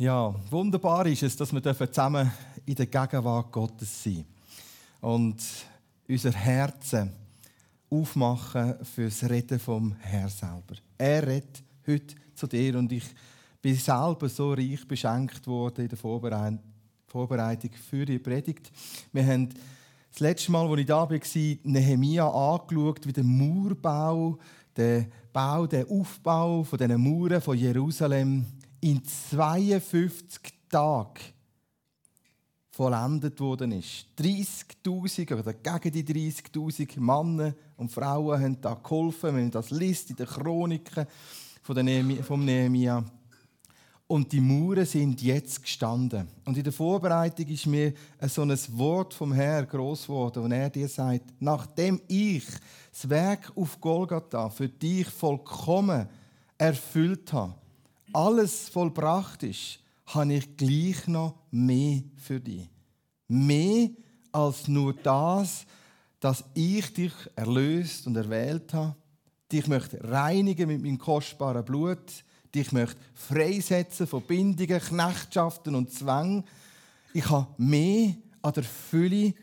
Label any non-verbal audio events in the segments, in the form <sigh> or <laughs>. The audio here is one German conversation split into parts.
Ja, wunderbar ist es, dass wir zusammen in der Gegenwart Gottes sein und unser Herzen aufmachen fürs Reden vom Herr selber. Er redet heute zu dir und ich bin selber so reich beschenkt worden in der Vorbereitung für die Predigt. Wir haben das letzte Mal, als ich da war, Nehemia angeschaut, wie der Mauerbau, der Bau, der Aufbau von diesen Mauern von Jerusalem in 52 Tagen vollendet worden ist. 30.000 oder gegen die 30.000 Männer und Frauen haben da geholfen, wenn man das liest in den Chroniken von Nehemia. Und die Mauern sind jetzt gestanden. Und in der Vorbereitung ist mir so ein Wort vom Herrn groß geworden, und er dir sagt, nachdem ich das Werk auf Golgatha für dich vollkommen erfüllt habe, alles vollbracht ist, habe ich gleich noch mehr für dich. Mehr als nur das, dass ich dich erlöst und erwählt habe, dich möchte reinigen mit meinem kostbaren Blut, dich möchte freisetzen von Bindungen, Knechtschaften und Zwängen. Ich habe mehr an der Fülle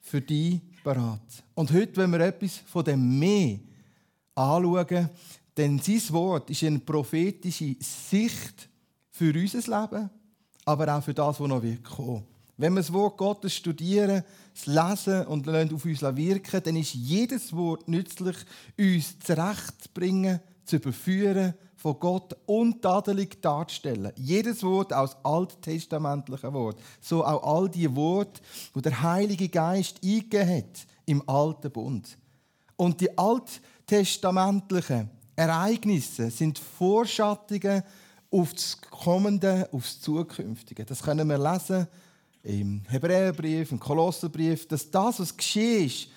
für dich parat. Und heute, wenn wir etwas von dem mehr anschauen, denn sein Wort ist eine prophetische Sicht für unser Leben, aber auch für das, was noch wird kommen. Wenn wir das Wort Gottes studieren, es lesen und auf uns wirken, dann ist jedes Wort nützlich, uns zurechtzubringen, zu überführen, von Gott untadelig darzustellen. Jedes Wort aus alttestamentlichen Wort. So auch all die Worte, die der Heilige Geist eingegeben hat im Alten Bund. Und die alttestamentlichen Ereignisse sind Vorschattungen auf das Kommende, auf das Zukünftige. Das können wir lesen im Hebräerbrief, im Kolosserbrief, dass das, was geschehen ist,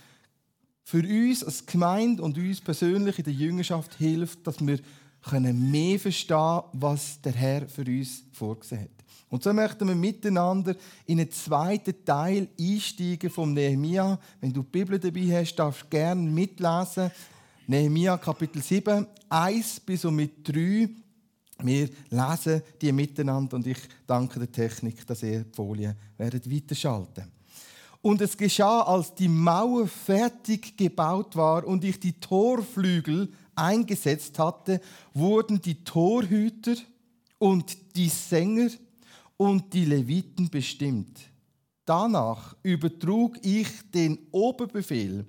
für uns als Gemeinde und uns persönlich in der Jüngerschaft hilft, dass wir können mehr verstehen was der Herr für uns vorgesehen hat. Und so möchten wir miteinander in einen zweiten Teil einsteigen vom Nehemia. Wenn du die Bibel dabei hast, darfst du gerne mitlesen. Nehemia Kapitel 7, 1 bis und mit 3. Wir lesen die miteinander und ich danke der Technik, dass ihr die Folie werdet weiterschalten Und es geschah, als die Mauer fertig gebaut war und ich die Torflügel eingesetzt hatte, wurden die Torhüter und die Sänger und die Leviten bestimmt. Danach übertrug ich den Oberbefehl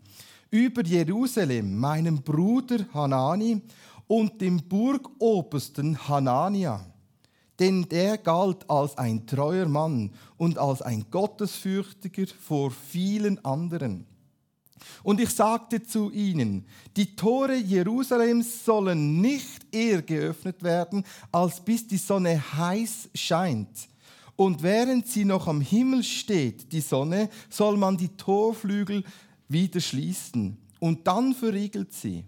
über Jerusalem meinem Bruder Hanani und dem Burgobersten Hanania, denn der galt als ein treuer Mann und als ein Gottesfürchtiger vor vielen anderen. Und ich sagte zu ihnen, die Tore Jerusalems sollen nicht eher geöffnet werden, als bis die Sonne heiß scheint. Und während sie noch am Himmel steht, die Sonne, soll man die Torflügel wieder schließen. Und dann verriegelt sie.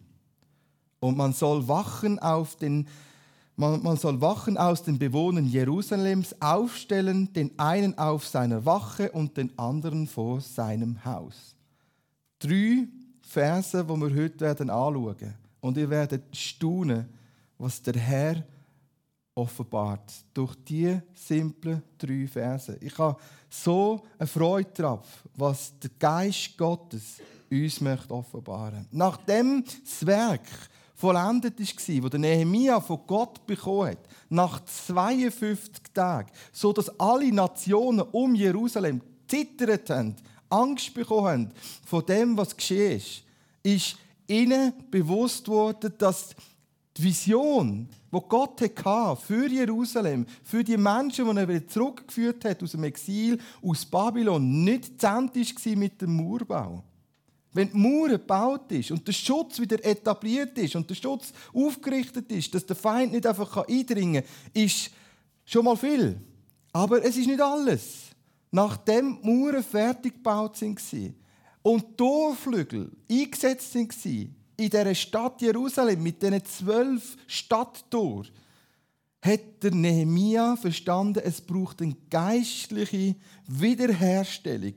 Und man soll Wachen auf den man, man soll Wachen aus den Bewohnern Jerusalems aufstellen, den einen auf seiner Wache und den anderen vor seinem Haus. Drei Verse, die wir heute werden anschauen Und ihr werdet staunen, was der Herr offenbart. Durch diese simplen drei Verse. Ich habe so eine Freude darauf, was der Geist Gottes uns möchte offenbaren. Nachdem das Werk vollendet war, das der Nehemia von Gott bekommen hat, nach 52 Tagen, so dass alle Nationen um Jerusalem zittert haben, Angst bekommen haben von dem, was geschehen ist, ist ihnen bewusst worden, dass die Vision, die Gott hatte für Jerusalem, für die Menschen, die er zurückgeführt hat aus dem Exil, aus Babylon, nicht zent war mit dem Mauerbau. Wenn die Mauer gebaut ist und der Schutz wieder etabliert ist und der Schutz aufgerichtet ist, dass der Feind nicht einfach eindringen kann, ist schon mal viel. Aber es ist nicht alles. Nachdem die Mauern fertig gebaut waren und Torflügel eingesetzt waren in dieser Stadt Jerusalem mit diesen zwölf Stadttoren, hat der Nehemia verstanden, es braucht eine geistliche Wiederherstellung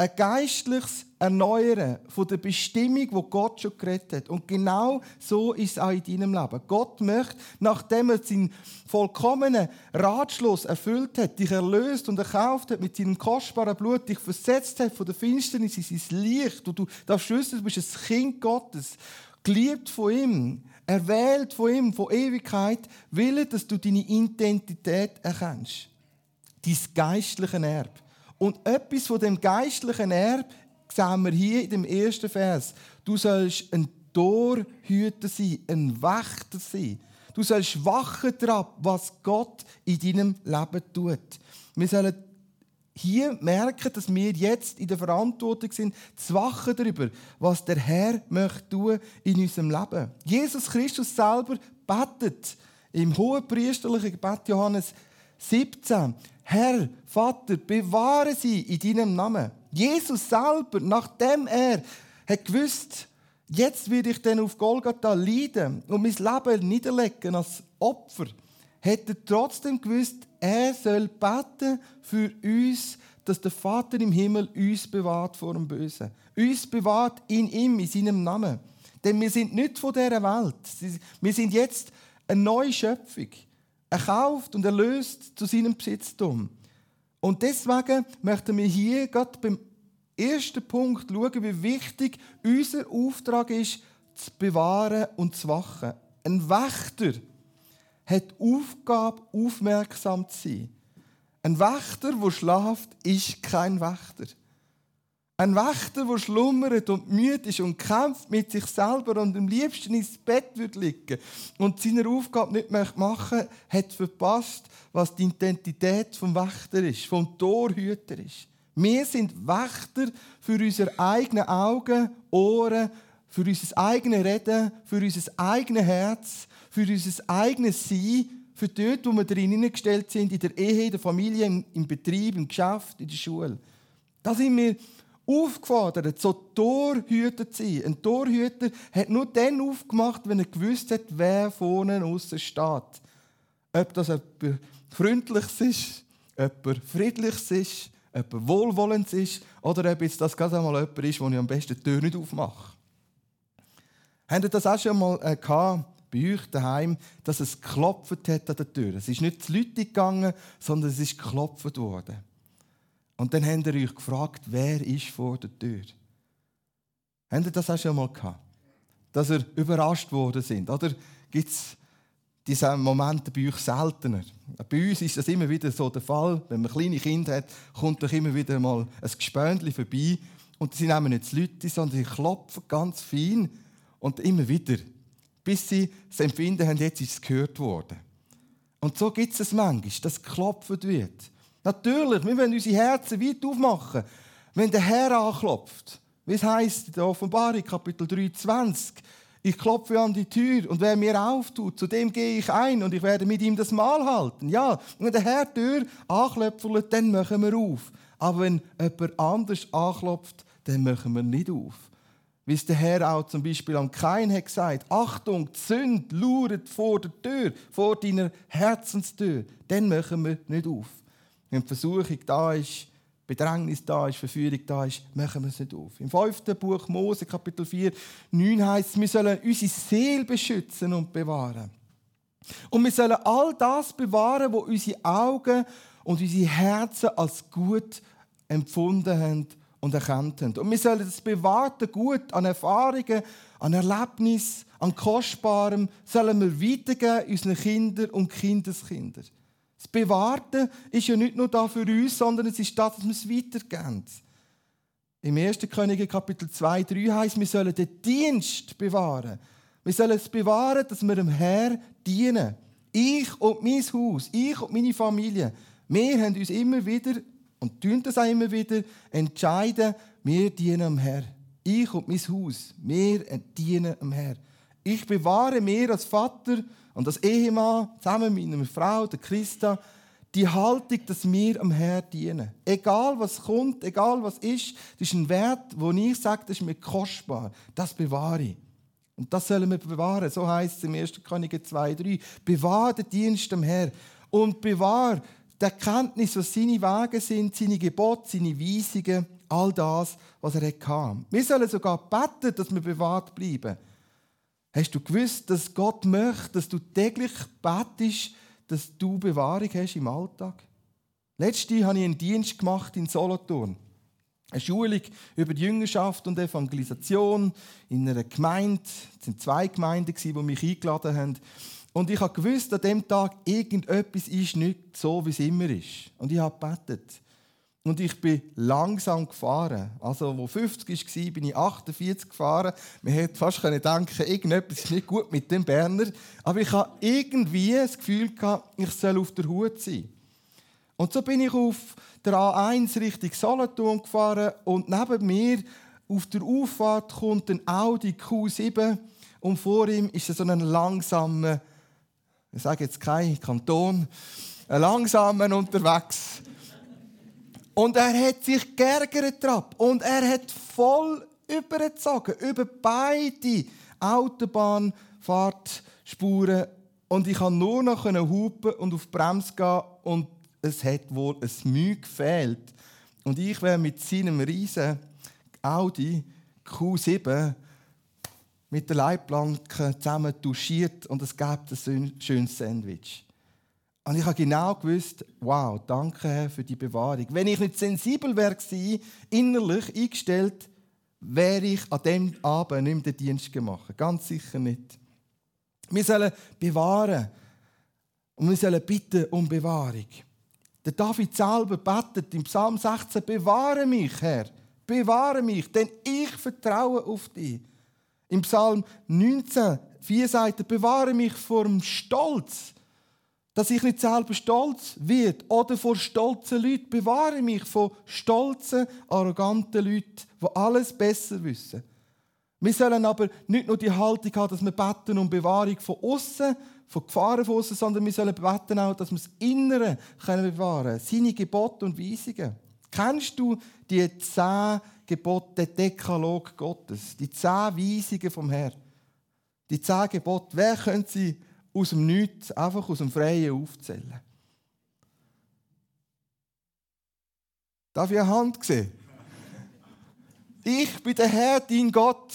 ein geistliches Erneuern von der Bestimmung, wo Gott schon geredet hat. Und genau so ist es auch in deinem Leben. Gott möchte, nachdem er seinen vollkommenen Ratschluss erfüllt hat, dich erlöst und erkauft hat, mit seinem kostbaren Blut dich versetzt hat von der Finsternis in sein Licht. Und du darfst wissen, du bist ein Kind Gottes, geliebt von ihm, erwählt von ihm, von Ewigkeit, will dass du deine Identität erkennst. Dein geistliches Erbe. Und etwas von dem geistlichen Erbe sehen wir hier in dem ersten Vers. Du sollst ein Torhüter sein, ein Wächter sein. Du sollst wachen darauf, was Gott in deinem Leben tut. Wir sollen hier merken, dass wir jetzt in der Verantwortung sind, zu wachen darüber, was der Herr möchte tun in unserem Leben. Jesus Christus selber betet im hohen priesterlichen Gebet Johannes 17. Herr, Vater, bewahre sie in deinem Namen. Jesus selber, nachdem er hat gewusst, jetzt werde ich dann auf Golgatha leiden und mein Leben niederlegen als Opfer, hat er trotzdem gewusst, er soll beten für uns, dass der Vater im Himmel uns bewahrt vor dem Bösen. Uns bewahrt in ihm, in seinem Namen. Denn wir sind nicht von dieser Welt. Wir sind jetzt eine neue Schöpfung erkauft und erlöst zu seinem Besitztum. Und deswegen möchten wir hier gerade beim ersten Punkt schauen, wie wichtig unser Auftrag ist, zu bewahren und zu wachen. Ein Wächter hat die Aufgabe, aufmerksam zu sein. Ein Wächter, der schlaft, ist kein Wächter. Ein Wächter, der schlummert und müde ist und kämpft mit sich selber und am liebsten ins Bett wird liegen und seine Aufgabe nicht machen möchte, hat verpasst, was die Identität vom Wächter ist, vom Torhüter ist. Wir sind Wächter für unsere eigenen Augen, Ohren, für unser eigenes Reden, für unser eigenes Herz, für unser eigenes Sein, für dort, wo wir drin gestellt sind, in der Ehe, in der Familie, im Betrieb, im Geschäft, in der Schule. Da sind wir aufgefordert, so Torhüter zu sein. Ein Torhüter hat nur dann aufgemacht, wenn er gewusst hat, wer vorne außen steht. Ob das jemand Freundliches ist, jemand Friedliches ist, jemand Wohlwollends ist oder ob jetzt das gerade einmal jemand ist, wo ich am besten die Tür nicht aufmache. Habt ihr das auch schon mal äh, gehabt, bei euch daheim, dass es geklopft hat an der Tür? Es ist nicht zu Leute gegangen, sondern es ist geklopft worden. Und dann habt ihr euch gefragt, wer ist vor der Tür? Habt ihr das auch schon mal gehabt? Dass ihr überrascht worden sind? Oder gibt es diese Momente bei euch seltener? Bei uns ist das immer wieder so der Fall. Wenn man kleine Kinder hat, kommt doch immer wieder mal ein Gespöntchen vorbei. Und sie nehmen nicht die Leute, sondern sie klopfen ganz fein und immer wieder. Bis sie das Empfinden haben, jetzt ist es gehört worden. Und so gibt es manchmal, dass geklopft wird. Natürlich, wir wollen unsere Herzen weit aufmachen, wenn der Herr anklopft. Wie es heisst in der Offenbarung, Kapitel 23. Ich klopfe an die Tür und wer mir auftut, zu dem gehe ich ein und ich werde mit ihm das Mahl halten. Ja, wenn der Herr die Tür anklopft, dann machen wir auf. Aber wenn jemand anders anklopft, dann machen wir nicht auf. Wie es der Herr auch zum Beispiel am Kain hat gesagt, Achtung, die Sünde lauert vor der Tür, vor deiner Herzenstür. Dann machen wir nicht auf. Wenn Versuchung da ist, Bedrängnis da ist, Verführung da ist, machen wir es nicht auf. Im fünften Buch Mose, Kapitel 4, 9 heißt es, wir sollen unsere Seele beschützen und bewahren. Und wir sollen all das bewahren, was unsere Augen und unsere Herzen als gut empfunden haben und erkannt haben. Und wir sollen das bewahrte Gut an Erfahrungen, an Erlebnissen, an Kostbarem, sollen wir weitergeben unseren Kindern und Kindeskindern. Das Bewahrte ist ja nicht nur da für uns, sondern es ist das, dass wir es weitergeben. Im 1. Könige Kapitel 2, 3 heißt, wir sollen den Dienst bewahren. Wir sollen es bewahren, dass wir dem Herr dienen. Ich und mein Haus, ich und meine Familie, wir haben uns immer wieder und tun das auch immer wieder entscheiden, wir dienen dem Herr. Ich und mein Haus, wir dienen dem Herr. Ich bewahre mir als Vater und als Ehemann, zusammen mit meiner Frau, der Christa, die Haltung, dass wir am Herrn dienen. Egal was kommt, egal was ist, das ist ein Wert, wo ich sage, das ist mir kostbar. Das bewahre ich. Und das sollen wir bewahren. So heißt es im 1. Könige 2, 3. Bewahre den Dienst am Herrn. Und bewahre die Erkenntnis, was seine Wege sind, seine Gebote, seine Weisungen all das, was er hatte. Wir sollen sogar beten, dass wir bewahrt bleiben. Hast du gewusst, dass Gott möchte, dass du täglich betest, dass du Bewahrung hast im Alltag? Letzte habe ich einen Dienst gemacht in Solothurn. Eine Schulung über die Jüngerschaft und Evangelisation in einer Gemeinde. Es waren zwei Gemeinden, die mich eingeladen haben. Und ich habe gewusst, an dem Tag, irgendetwas ist nicht so, wie es immer ist. Und ich habe gebetet. Und ich bin langsam gefahren. Also, wo 50 war, bin ich 48 gefahren. Man hätte fast denken irgendetwas ist nicht gut mit dem Berner. Aber ich hatte irgendwie das Gefühl, ich soll auf der Hut sein. Und so bin ich auf der A1 Richtung Solothurn gefahren und neben mir auf der Auffahrt kommt ein Audi Q7 und vor ihm ist so ein langsamer, ich sage jetzt kein Kanton, ein langsamer unterwegs. Und er hat sich geärgert und er hat voll übergezogen, über beide Autobahnfahrtspuren. Und ich konnte nur noch hupen und auf die Bremse gehen und es hat wohl ein Mühe gefehlt. Und ich wäre mit seinem riesen Audi Q7 mit der Leitplanke zusammen duschiert und es gab ein schönes Sandwich. Und ich habe genau gewusst, wow, danke Herr für die Bewahrung. Wenn ich nicht sensibel wäre innerlich eingestellt, wäre ich an dem Abend nicht mehr den Dienst gemacht. Ganz sicher nicht. Wir sollen bewahren und wir sollen bitten um Bewahrung. Der David selber betet im Psalm 16, bewahre mich, Herr, bewahre mich, denn ich vertraue auf dich. Im Psalm 19, 4 sagt er, bewahre mich vor dem Stolz, dass ich nicht selber stolz wird oder vor stolzen Leuten. Bewahre mich vor stolzen, arroganten Leuten, die alles besser wissen. Wir sollen aber nicht nur die Haltung haben, dass wir beten um Bewahrung von außen, von Gefahren von außen, sondern wir sollen beten auch, dass wir das Innere können bewahren. Seine Gebote und Weisungen. Kennst du die zehn Gebote, den Dekalog Gottes? Die zehn Weisungen vom Herrn? Die zehn Gebote, wer könnte sie aus dem Nichts, einfach aus dem Freien aufzählen? Darf ich eine Hand sehen? Ich bin der Herr, dein Gott,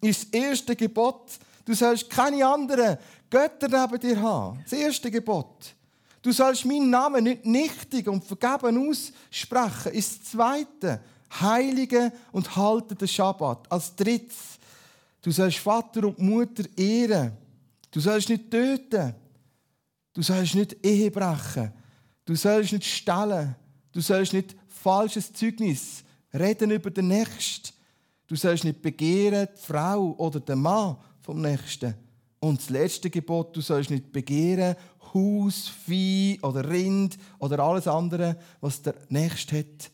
ist das erste Gebot. Du sollst keine anderen Götter neben dir haben. Das erste Gebot. Du sollst meinen Namen nicht nichtig und vergeben aussprechen. Ist das zweite. Heilige und halte den Schabbat. Als drittes. Du sollst Vater und Mutter ehren. Du sollst nicht töten. Du sollst nicht Ehe brechen. Du sollst nicht stellen. Du sollst nicht falsches Zeugnis reden über den Nächsten. Du sollst nicht begehren die Frau oder den Mann vom Nächsten. Und das letzte Gebot, du sollst nicht begehren Haus, Vieh oder Rind oder alles andere, was der Nächste hat.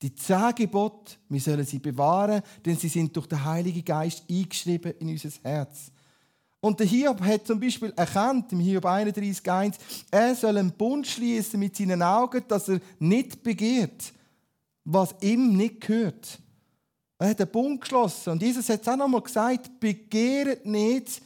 Die zehn Gebote, wir sollen sie bewahren, denn sie sind durch den Heiligen Geist eingeschrieben in unser Herz. Und der Hiob hat zum Beispiel erkannt, im Hiob 31,1, er soll einen Bund schließen mit seinen Augen, dass er nicht begehrt, was ihm nicht gehört. Er hat einen Bund geschlossen. Und Jesus hat es auch noch einmal gesagt: begehret nicht.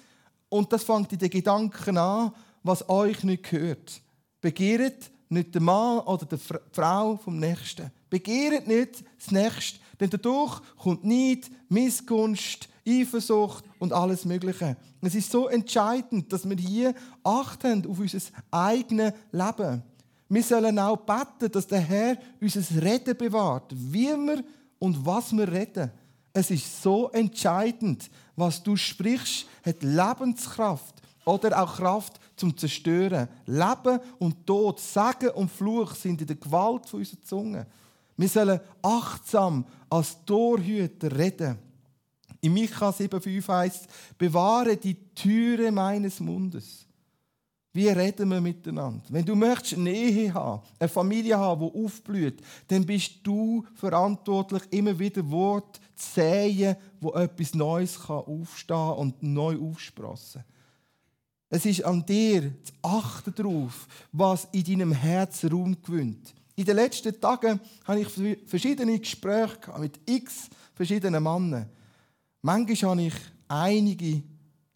Und das fängt in den Gedanken an, was euch nicht gehört. Begehret nicht den Mann oder die Frau vom Nächsten. Begehret nicht das Nächste. Denn dadurch kommt Neid, Missgunst, Eifersucht und alles Mögliche. Es ist so entscheidend, dass wir hier achten auf unser eigenes Leben. Wir sollen auch beten, dass der Herr unser Reden bewahrt, wie wir und was wir reden. Es ist so entscheidend, was du sprichst, hat Lebenskraft oder auch Kraft zum Zerstören. Leben und Tod, Sagen und Fluch sind in der Gewalt unserer Zunge. Wir sollen achtsam als Torhüter reden. In Micha 7,5 heißt bewahre die Türe meines Mundes. Wie reden wir miteinander? Wenn du möchtest eine Ehe haben, eine Familie haben, die aufblüht, dann bist du verantwortlich, immer wieder Wort zu säen, wo etwas Neues kann aufstehen und neu aufsprossen. Es ist an dir zu achten darauf, was in deinem Herzen Raum gewinnt. In den letzten Tagen habe ich verschiedene Gespräche mit x verschiedenen Männern. Manchmal habe ich einige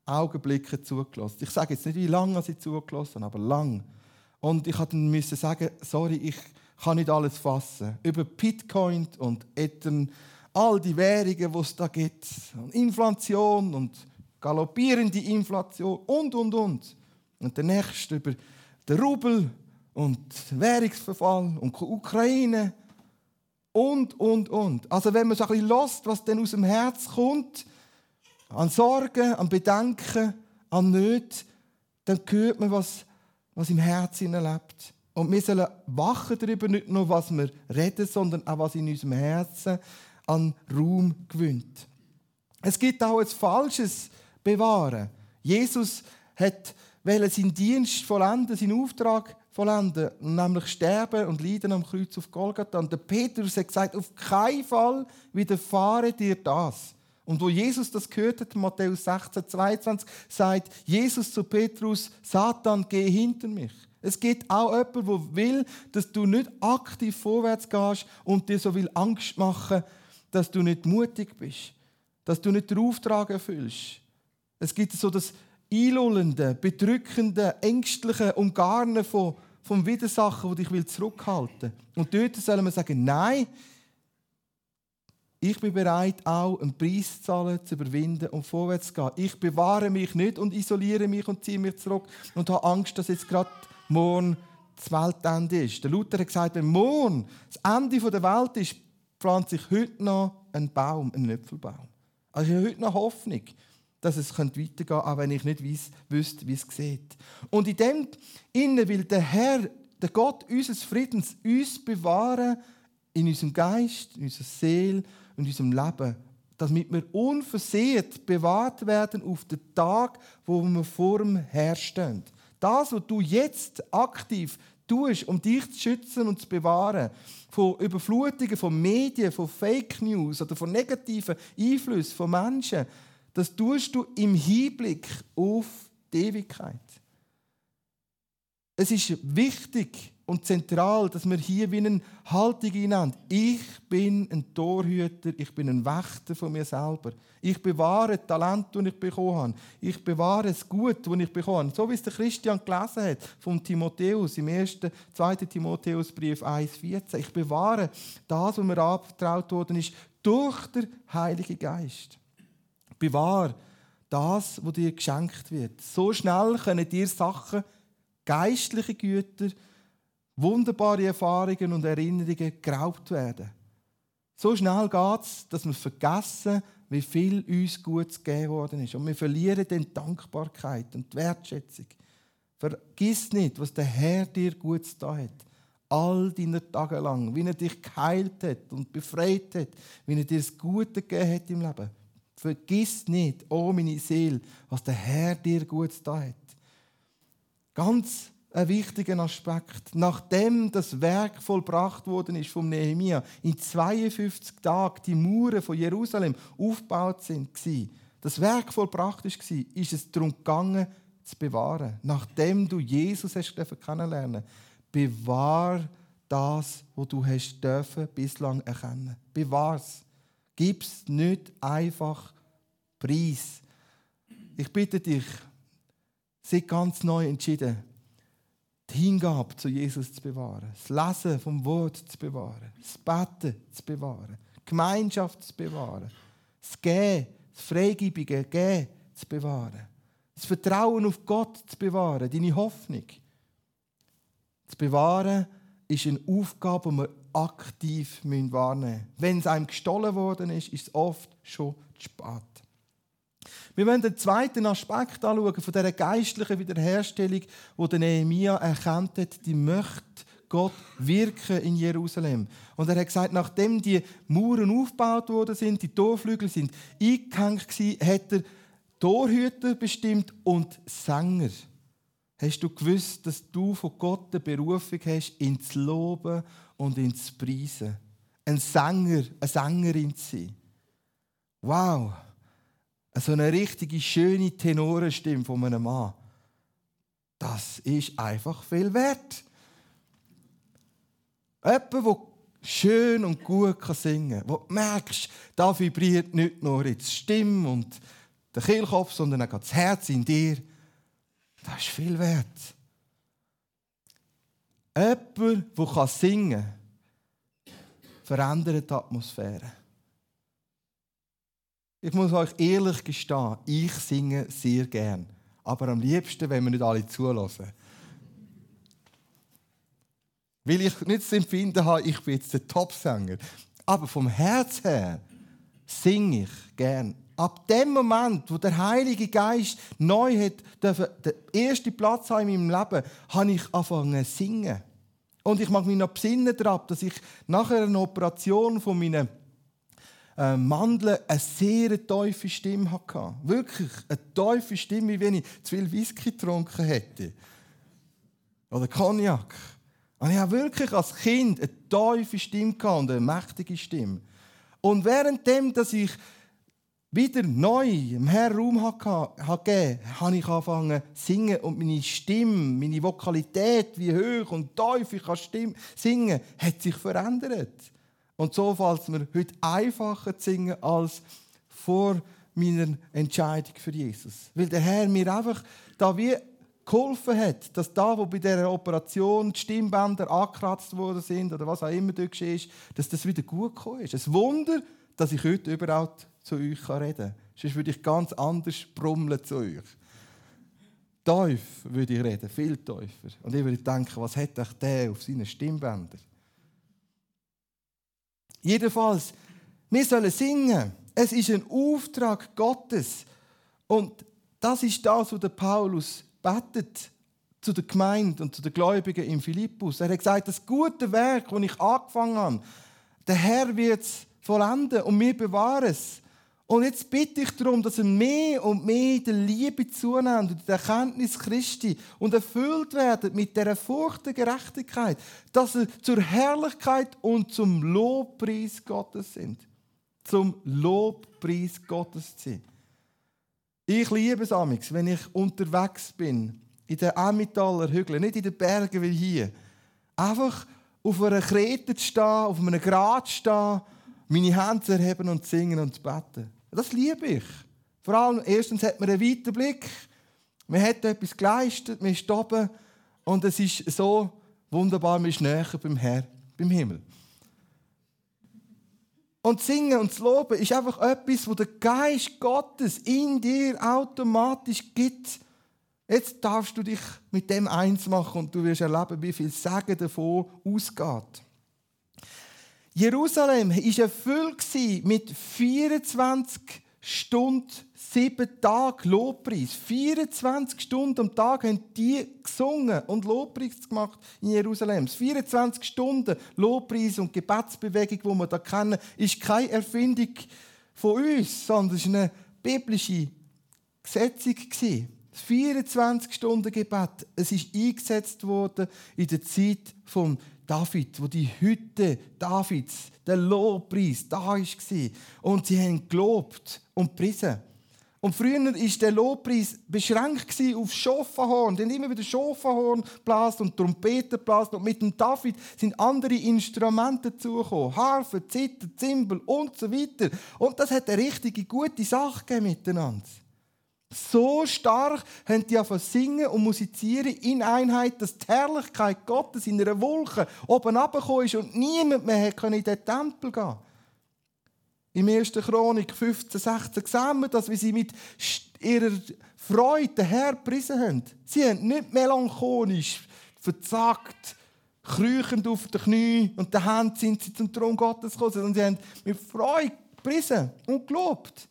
Augenblicke zugelassen. Ich sage jetzt nicht, wie lange ich zugelassen aber lang. Und ich musste sagen, sorry, ich kann nicht alles fassen. Über Bitcoin und Etern, all die Währungen, die es da gibt. Inflation und galoppierende Inflation und, und, und. Und der nächste über den Rubel und Währungsverfall und Ukraine und, und, und. Also wenn man so ein bisschen lässt, was dann aus dem Herz kommt, an Sorgen, an Bedenken, an Nöten, dann hört man, was, was im Herzen lebt. Und wir sollen wachen darüber, nicht nur, was wir reden, sondern auch, was in unserem Herzen an Raum gewinnt. Es gibt auch ein falsches Bewahren. Jesus hat seinen Dienst vollenden, seinen Auftrag vollenden, nämlich sterben und leiden am Kreuz auf Golgatha. Und der Petrus hat gesagt, auf keinen Fall widerfahre dir das. Und wo Jesus das gehört hat, Matthäus 16, 22, sagt Jesus zu Petrus, Satan, geh hinter mich. Es gibt auch jemanden, der will, dass du nicht aktiv vorwärts gehst und dir so viel Angst machen, dass du nicht mutig bist, dass du nicht den Auftrag erfüllst. Es gibt so das einlullende, bedrückende, ängstliche Umgarnen von, vom Widersachen, die dich zurückhalten will. Und dort soll man sagen, nein, ich bin bereit, auch einen Preis zu zahlen, zu überwinden und vorwärts zu gehen. Ich bewahre mich nicht und isoliere mich und ziehe mich zurück und habe Angst, dass jetzt gerade morgen das Weltende ist. Der Luther hat gesagt, wenn morgen das Ende der Welt ist, pflanzt sich heute noch ein Baum, ein Äpfelbaum. Also ich habe heute noch Hoffnung, dass es weitergehen könnte, auch wenn ich nicht weiss, wüsste, wie es sieht. Und in dem Innen will der Herr, der Gott unseres Friedens, uns bewahren in unserem Geist, in unserer Seele in unserem Leben, damit wir unversehrt bewahrt werden auf den Tag, wo wir vor dem Herrn stehen. Das, was du jetzt aktiv tust, um dich zu schützen und zu bewahren, von Überflutungen von Medien, von Fake News oder von negativen Einflüssen von Menschen, das tust du im Hinblick auf die Ewigkeit. Es ist wichtig, und zentral, dass wir hier wie eine Haltung hinein. Ich bin ein Torhüter, ich bin ein Wächter von mir selber. Ich bewahre das Talent, das ich bekommen habe. Ich bewahre das Gut, das ich bekommen habe. So wie es der Christian gelesen hat vom Timotheus im 1. 2. Timotheusbrief 1,14. Ich bewahre das, was mir abgetraut worden ist, durch den Heiligen Geist. Bewahre das, was dir geschenkt wird. So schnell können dir Sachen, geistliche Güter, wunderbare Erfahrungen und Erinnerungen geraubt werden. So schnell geht es, dass wir vergessen, wie viel uns Gutes gegeben worden ist. Und wir verlieren dann die Dankbarkeit und die Wertschätzung. Vergiss nicht, was der Herr dir Gutes da hat. All deine Tage lang. Wie er dich geheilt hat und befreit hat. Wie er dir das Gute gegeben hat im Leben. Vergiss nicht, oh meine Seele, was der Herr dir Gutes da hat. Ganz ein wichtiger Aspekt. Nachdem das Werk vollbracht worden ist vom Nehemia, in 52 Tagen die Mauern von Jerusalem aufgebaut sind, das Werk vollbracht ist, ist es darum gegangen, zu bewahren. Nachdem du Jesus hast kennenlernen bewahr das, was du hast dürfen bislang erkennen. Bewahr's. Gib's nicht einfach preis. Ich bitte dich, sei ganz neu entschieden die Hingabe zu Jesus zu bewahren, das Lesen vom Wort zu bewahren, das Beten zu bewahren, die Gemeinschaft zu bewahren, das Gehen, das freigebige Gehen zu bewahren, das Vertrauen auf Gott zu bewahren, deine Hoffnung. Zu bewahren ist eine Aufgabe, die wir aktiv wahrnehmen müssen. Wenn es einem gestohlen worden ist, ist es oft schon zu spät. Wir wollen den zweiten Aspekt anschauen von dieser geistlichen Wiederherstellung, wo der Nehemia erkannt hat, die möchte Gott wirken in Jerusalem. Und er hat gesagt, nachdem die Mauern aufgebaut worden sind, die Torflügel sind eingehängt gewesen, hat er Torhüter bestimmt und Sänger. Hast du gewusst, dass du von Gott eine Berufung hast, zu loben und zu preisen? Ein Sänger, eine Sängerin zu sein. Wow! so eine richtige schöne Tenorenstimme von einem Mann, das ist einfach viel wert. Jemand, der schön und gut singen kann, wo du merkst, da vibriert nicht nur die Stimme und der Kehlkopf, sondern auch das Herz in dir. Das ist viel wert. Jemand, der singen kann, verändert die Atmosphäre. Ich muss euch ehrlich gestehen, ich singe sehr gern. Aber am liebsten, wenn wir nicht alle zulassen. Weil ich nicht das Empfinden habe, ich bin jetzt der Topsänger. Aber vom Herz her singe ich gern. Ab dem Moment, wo der Heilige Geist neu hat, den ersten Platz in meinem Leben, habe ich angefangen zu singen. Und ich mag mich noch besinnen daran, dass ich nach einer Operation von meinen äh, Mandeln eine sehr tiefe Stimme hatte. Wirklich eine tiefe Stimme, wie wenn ich zu viel Whisky getrunken hätte. Oder Cognac. Und ich habe wirklich als Kind eine tiefe Stimme und eine mächtige Stimme. Und währenddem, dass ich wieder neu im Herrn Raum gegeben habe ich angefangen zu singen und meine Stimme, meine Vokalität, wie hoch und tief ich kann singen, hat sich verändert. Und so fällt es mir heute einfacher zu singen als vor meiner Entscheidung für Jesus. Weil der Herr mir einfach da wie geholfen hat, dass da, wo bei dieser Operation die Stimmbänder angekratzt worden sind oder was auch immer dort geschehen ist, dass das wieder gut gekommen ist. Ein Wunder, dass ich heute überhaupt zu euch reden kann. Sonst würde ich ganz anders brummeln zu euch. Teuf würde ich reden, viel tiefer. Und ich würde denken, was hat der auf seinen Stimmbändern? Jedenfalls, wir sollen singen. Es ist ein Auftrag Gottes. Und das ist das, was Paulus betet zu der Gemeinde und zu den Gläubigen in Philippus. Er hat gesagt, das gute Werk, das ich angefangen habe, der Herr wird es vollenden und wir bewahren es. Und jetzt bitte ich darum, dass er mehr und mehr der Liebe zunimmt und der Erkenntnis Christi und erfüllt werden mit der Furcht der Gerechtigkeit, dass er zur Herrlichkeit und zum Lobpreis Gottes sind. Zum Lobpreis Gottes sind. Ich liebe es amix, wenn ich unterwegs bin, in den Emmentaler Hügeln, nicht in den Bergen wie hier, einfach auf einer Krete zu stehen, auf einem Grat zu stehen, meine Hände zu erheben und zu singen und zu beten. Das liebe ich. Vor allem, erstens hat man einen weiten Blick. Man hat etwas geleistet, man ist oben und es ist so wunderbar, man ist näher beim Herrn, beim Himmel. Und singen und zu loben ist einfach etwas, wo der Geist Gottes in dir automatisch gibt. Jetzt darfst du dich mit dem eins machen und du wirst erleben, wie viel Segen davon ausgeht. Jerusalem war erfüllt mit 24 Stunden, sieben Tage Lobpreis. 24 Stunden am Tag haben die gesungen und Lobpreis gemacht in Jerusalem. 24 Stunden Lobpreis und Gebetsbewegung, die wir da kennen, ist keine Erfindung von uns, sondern es war eine biblische Gesetzung. 24 Stunden Gebet. Es ist eingesetzt worden in der Zeit von David, wo die Hütte Davids, der Lobpreis, da war. Und sie haben gelobt und gepriesen. Und früher war der Lobpreis beschränkt auf Schofenhorn. Die haben immer wieder Schofenhorn geblasen und Trompeten geblasen. Und mit dem David sind andere Instrumente dazugekommen. Harfe, Zither, Zimbel und so weiter. Und das hat eine richtige gute Sache gegeben miteinander. So stark haben die angefangen singen und musizieren in Einheit, dass die Herrlichkeit Gottes in einer Wolke oben runtergekommen ist und niemand mehr in den Tempel gehen Im 1. Chronik 15, 16 sehen wir das, wie sie mit ihrer Freude den Herrn gepriesen haben. Sie haben nicht melancholisch, verzagt, krüchend auf den Knie und den Händen sind sie zum Thron Gottes gekommen, sondern sie haben mit Freude gepriesen und gelobt.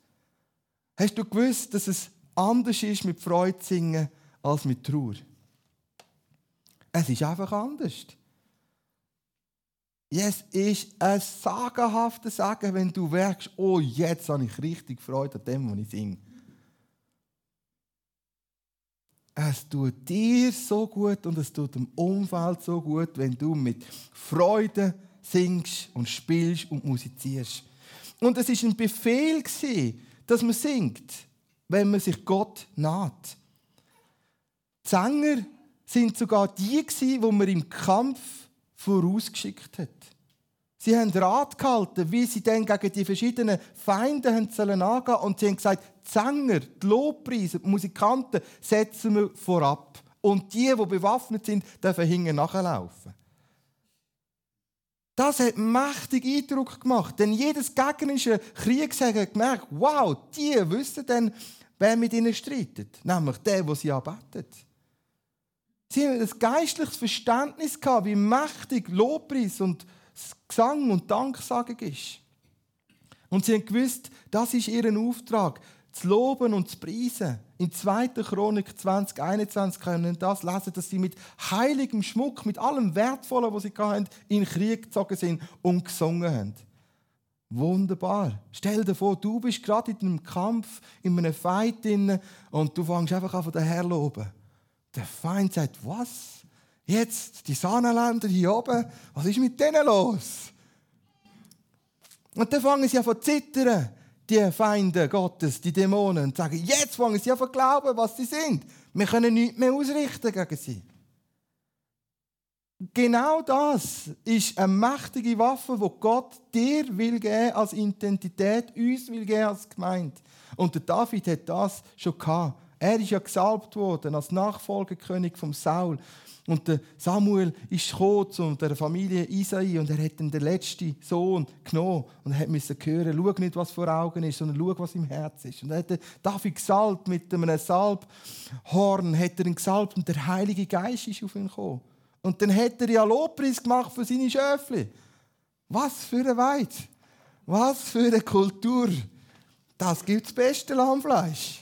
Hast du gewusst, dass es anders ist mit Freude singen als mit Trauer. Es ist einfach anders. Es ist ein sagenhaftes Sagen, wenn du merkst, oh, jetzt habe ich richtig Freude an dem, was ich singe. Es tut dir so gut und es tut dem Umfeld so gut, wenn du mit Freude singst und spielst und musizierst. Und es ist ein Befehl, dass man singt wenn man sich Gott naht. Die Sänger sind sogar die, die man im Kampf vorausgeschickt hat. Sie haben Rat gehalten, wie sie dann gegen die verschiedenen Feinde angehen sollen Und sie haben gesagt, die Sänger, die Lobpreise, die Musikanten setzen wir vorab. Und die, die bewaffnet sind, dürfen hinten nachlaufen. Das hat mächtig Eindruck gemacht. Denn jedes gegnerische Kriegsherr hat gemerkt, wow, die wissen dann, wer mit ihnen streitet. Nämlich der, der sie arbeitet. Sie haben ein geistliches Verständnis gehabt, wie mächtig Lobpreis und Gesang und Danksagung ist. Und sie haben gewusst, das ist ihr Auftrag, zu loben und zu preisen. In 2. Chronik 2021 können wir das lesen, dass sie mit heiligem Schmuck, mit allem Wertvollen, was sie hatten, in den Krieg gezogen sind und gesungen haben. Wunderbar. Stell dir vor, du bist gerade in einem Kampf, in einem Fight drin und du fängst einfach an von der Herr loben. Der Feind sagt, was? Jetzt, die Sahnenländer hier oben, was ist mit denen los? Und dann fangen sie an zu zittern, die Feinde Gottes, die Dämonen, und sagen, jetzt fangen sie an zu glauben, was sie sind. Wir können nichts mehr ausrichten gegen sie. Genau das ist eine mächtige Waffe, die Gott dir will geben als Identität, uns will geben als Gemeinde. Und der David hat das schon gehabt. Er ist ja gesalbt worden als Nachfolgekönig vom Saul. Und der Samuel ist gekommen zu der Familie Isai und er hat den letzten Sohn genommen und er musste hören, schau nicht, was vor Augen ist, sondern schau, was im Herz ist. Und er hat David gesalbt mit einem Salbhorn, hat er ihn gesalbt und der Heilige Geist ist auf ihn gekommen. Und dann hat er ja Lobpreis gemacht für seine Schöfli. Was für eine Weid! Was für eine Kultur! Das gibt das beste Lammfleisch.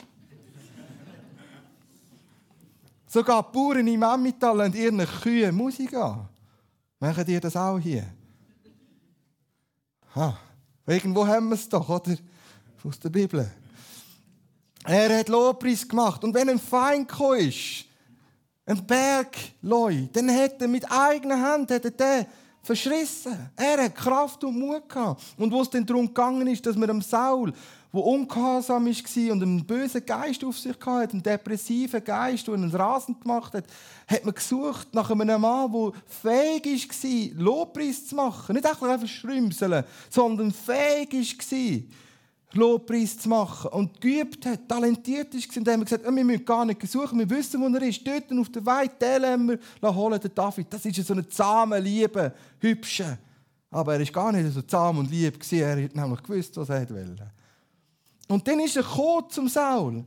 Sogar die Bauern im Emmental und ihren Kühen Musik an. Machen ihr das auch hier? Ha, irgendwo haben wir es doch, oder? Aus der Bibel. Er hat Lobpreis gemacht. Und wenn ein Feind ist, ein Bergleu, dann hat er mit eigenen Händen den verschrissen. Er hat Kraft und Mut gehabt. Und wo es dann darum gegangen ist, dass man dem Saul der ungehorsam war und einen bösen Geist auf sich hatte, einen depressiven Geist, der ihn rasend gemacht hat, hat man gesucht nach einem Mann, der fähig war, Lobpreis zu machen. Nicht einfach schrümseln, sondern fähig war, Lobpreis zu machen und geübt hat, talentiert ist. Und dann haben wir gesagt, wir müssen gar nicht suchen, wir wissen, wo er ist. Dort auf der Weide, den lassen wir den David. Das ist so eine zahme, liebe, hübsche. Aber er war gar nicht so zahm und lieb. Er hat nämlich gewusst, was er wollte. Und dann ist er zum Saul.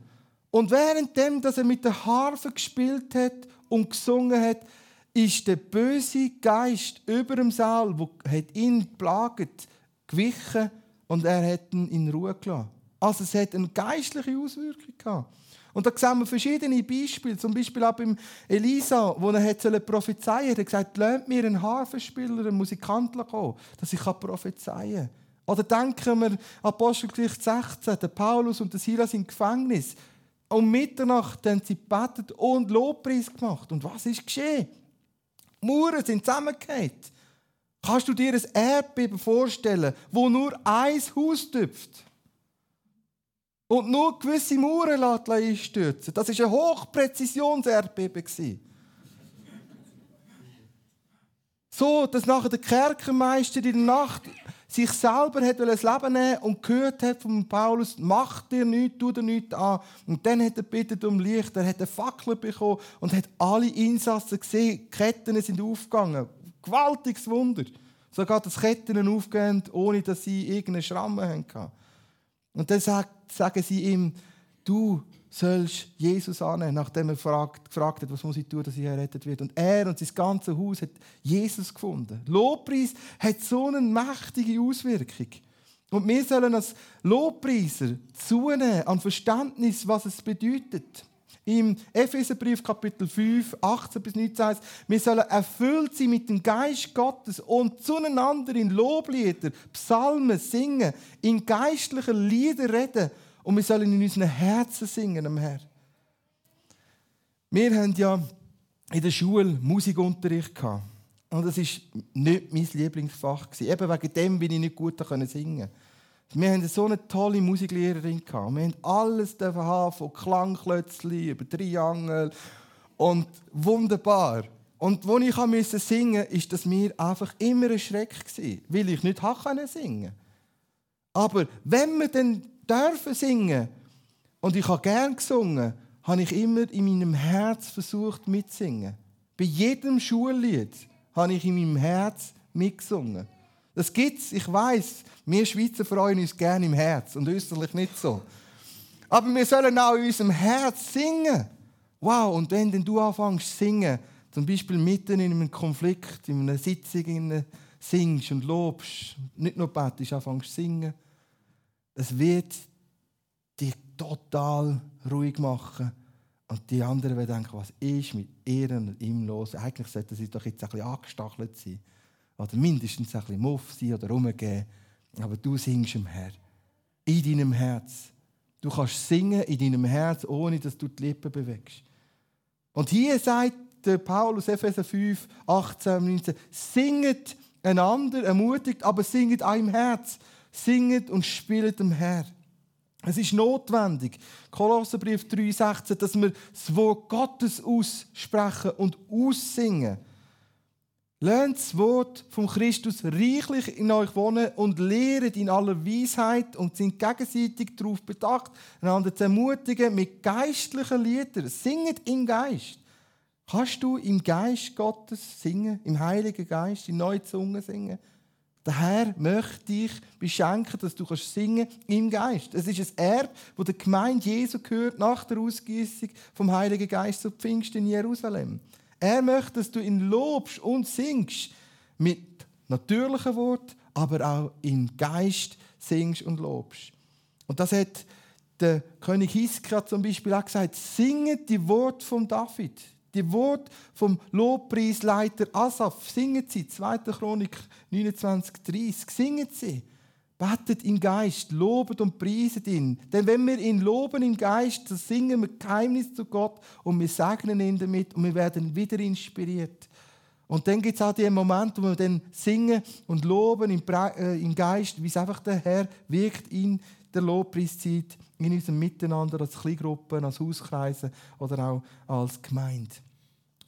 Und währenddem, dass er mit der Harfe gespielt hat und gesungen hat, ist der böse Geist über dem Saul, der ihn plagt, gewichen und er hat ihn in Ruhe gelassen. Also es hat eine geistliche Auswirkung gehabt. Und da sehen wir verschiedene Beispiele. Zum Beispiel auch beim Elisa, wo er hat prophezeien hat. Er hat gesagt, lernt mir einen Harfenspieler, einen Musikant kommen, dass ich prophezeien kann. Oder denken wir Apostelgeschichte 16, der Paulus und der Silas im Gefängnis. Um Mitternacht haben sie gebetet und Lobpreis gemacht. Und was ist geschehen? Mauern sind zusammengefallen. Kannst du dir ein Erdbeben vorstellen, wo nur ein Haus tüpft? Und nur gewisse Mauern einstürzen Das war ein Hochpräzisionserdbeben. so, dass nachher der Kerkermeister in der Nacht sich selber hat das Leben nehmen und gehört hat von Paulus, mach dir nichts, tu dir nichts an. Und dann hat er bittet um Licht, er hat eine Fackel bekommen und hat alle Insassen gesehen, die Ketten sind aufgegangen. Gewaltiges Wunder. Sogar das Ketten aufgehen, ohne dass sie irgendeine Schramme hatten. Und dann sagen sie ihm, du sollst Jesus annehmen, nachdem er gefragt, gefragt hat, was muss ich tun, dass ich errettet wird. Und er und sein ganzes Haus hat Jesus gefunden. Lobpreis hat so eine mächtige Auswirkung. Und wir sollen als Lobpreiser zunehmen an Verständnis, was es bedeutet. Im Epheserbrief Kapitel 5, 18 bis 19 heißt, wir sollen erfüllt sein mit dem Geist Gottes und zueinander in Loblieder, Psalmen singen, in geistlichen Lieder reden und wir sollen in unseren Herzen singen am Herr. Wir haben ja in der Schule Musikunterricht gehabt. Und das war nicht mein Lieblingsfach. Eben wegen dem bin ich nicht gut singen Wir hatten so eine tolle Musiklehrerin. Wir haben alles haben, von Klangklötzli über Triangel. Und wunderbar. Und als ich singen musste, war das mir einfach immer ein Schreck, weil ich nicht singen konnte. Aber wenn wir dann dürfen singen und ich habe gern gesungen, habe ich immer in meinem Herz versucht mitzusingen. Bei jedem Schullied habe ich in meinem Herz mitgesungen. Das gibt's, ich weiß. Wir Schweizer freuen uns gerne im Herz und österlich nicht so. Aber wir sollen auch in unserem Herz singen. Wow, und wenn denn du anfängst zu singen, zum Beispiel mitten in einem Konflikt, in einer Sitzung singst und lobst, nicht nur betest, anfängst zu singen, es wird dich total ruhig machen. Und die anderen werden denken, was ist mit ihr und ihm los? Eigentlich sollte sie doch jetzt ein bisschen angestachelt sein. Oder mindestens ein bisschen muff sein oder rumgehen. Aber du singst im Herr. In deinem Herz. Du kannst singen in deinem Herz, ohne dass du die Lippen bewegst. Und hier sagt Paulus, Epheser 5, 18, 19, singet einander, ermutigt, aber singet auch im Herz. Singet und spielt dem Herr. Es ist notwendig, Kolosserbrief 3,16, dass wir das Wort Gottes aussprechen und aussingen. Lernt das Wort von Christus reichlich in euch wohnen und lehret in aller Weisheit und sind gegenseitig darauf bedacht, einander zu ermutigen mit geistlichen Liedern. Singet im Geist. Kannst du im Geist Gottes singen, im Heiligen Geist, in neue Zungen singen? Der Herr möchte dich beschenken, dass du kannst singen im Geist. Es ist ein Erb, wo der Gemeinde Jesu gehört nach der Ausgießung vom Heiligen Geist zu Pfingsten in Jerusalem. Er möchte, dass du ihn lobst und singst mit natürlichen Worten, aber auch im Geist singst und lobst. Und das hat der König Hiska zum Beispiel auch gesagt: Singet die Worte von David. Die Wort vom Lobpreisleiter Asaf, singen Sie, 2. Chronik 29,30, singen Sie. Betet im Geist, lobet und preiset ihn. Denn wenn wir ihn loben im Geist, dann singen wir Geheimnis zu Gott und wir segnen ihn damit und wir werden wieder inspiriert. Und dann gibt es auch den Moment, wo wir dann singen und loben im, äh, Geist, wie es einfach der Herr wirkt in der Lobpreiszeit in unserem Miteinander als Kleingruppen, als Hauskreise oder auch als Gemeinde.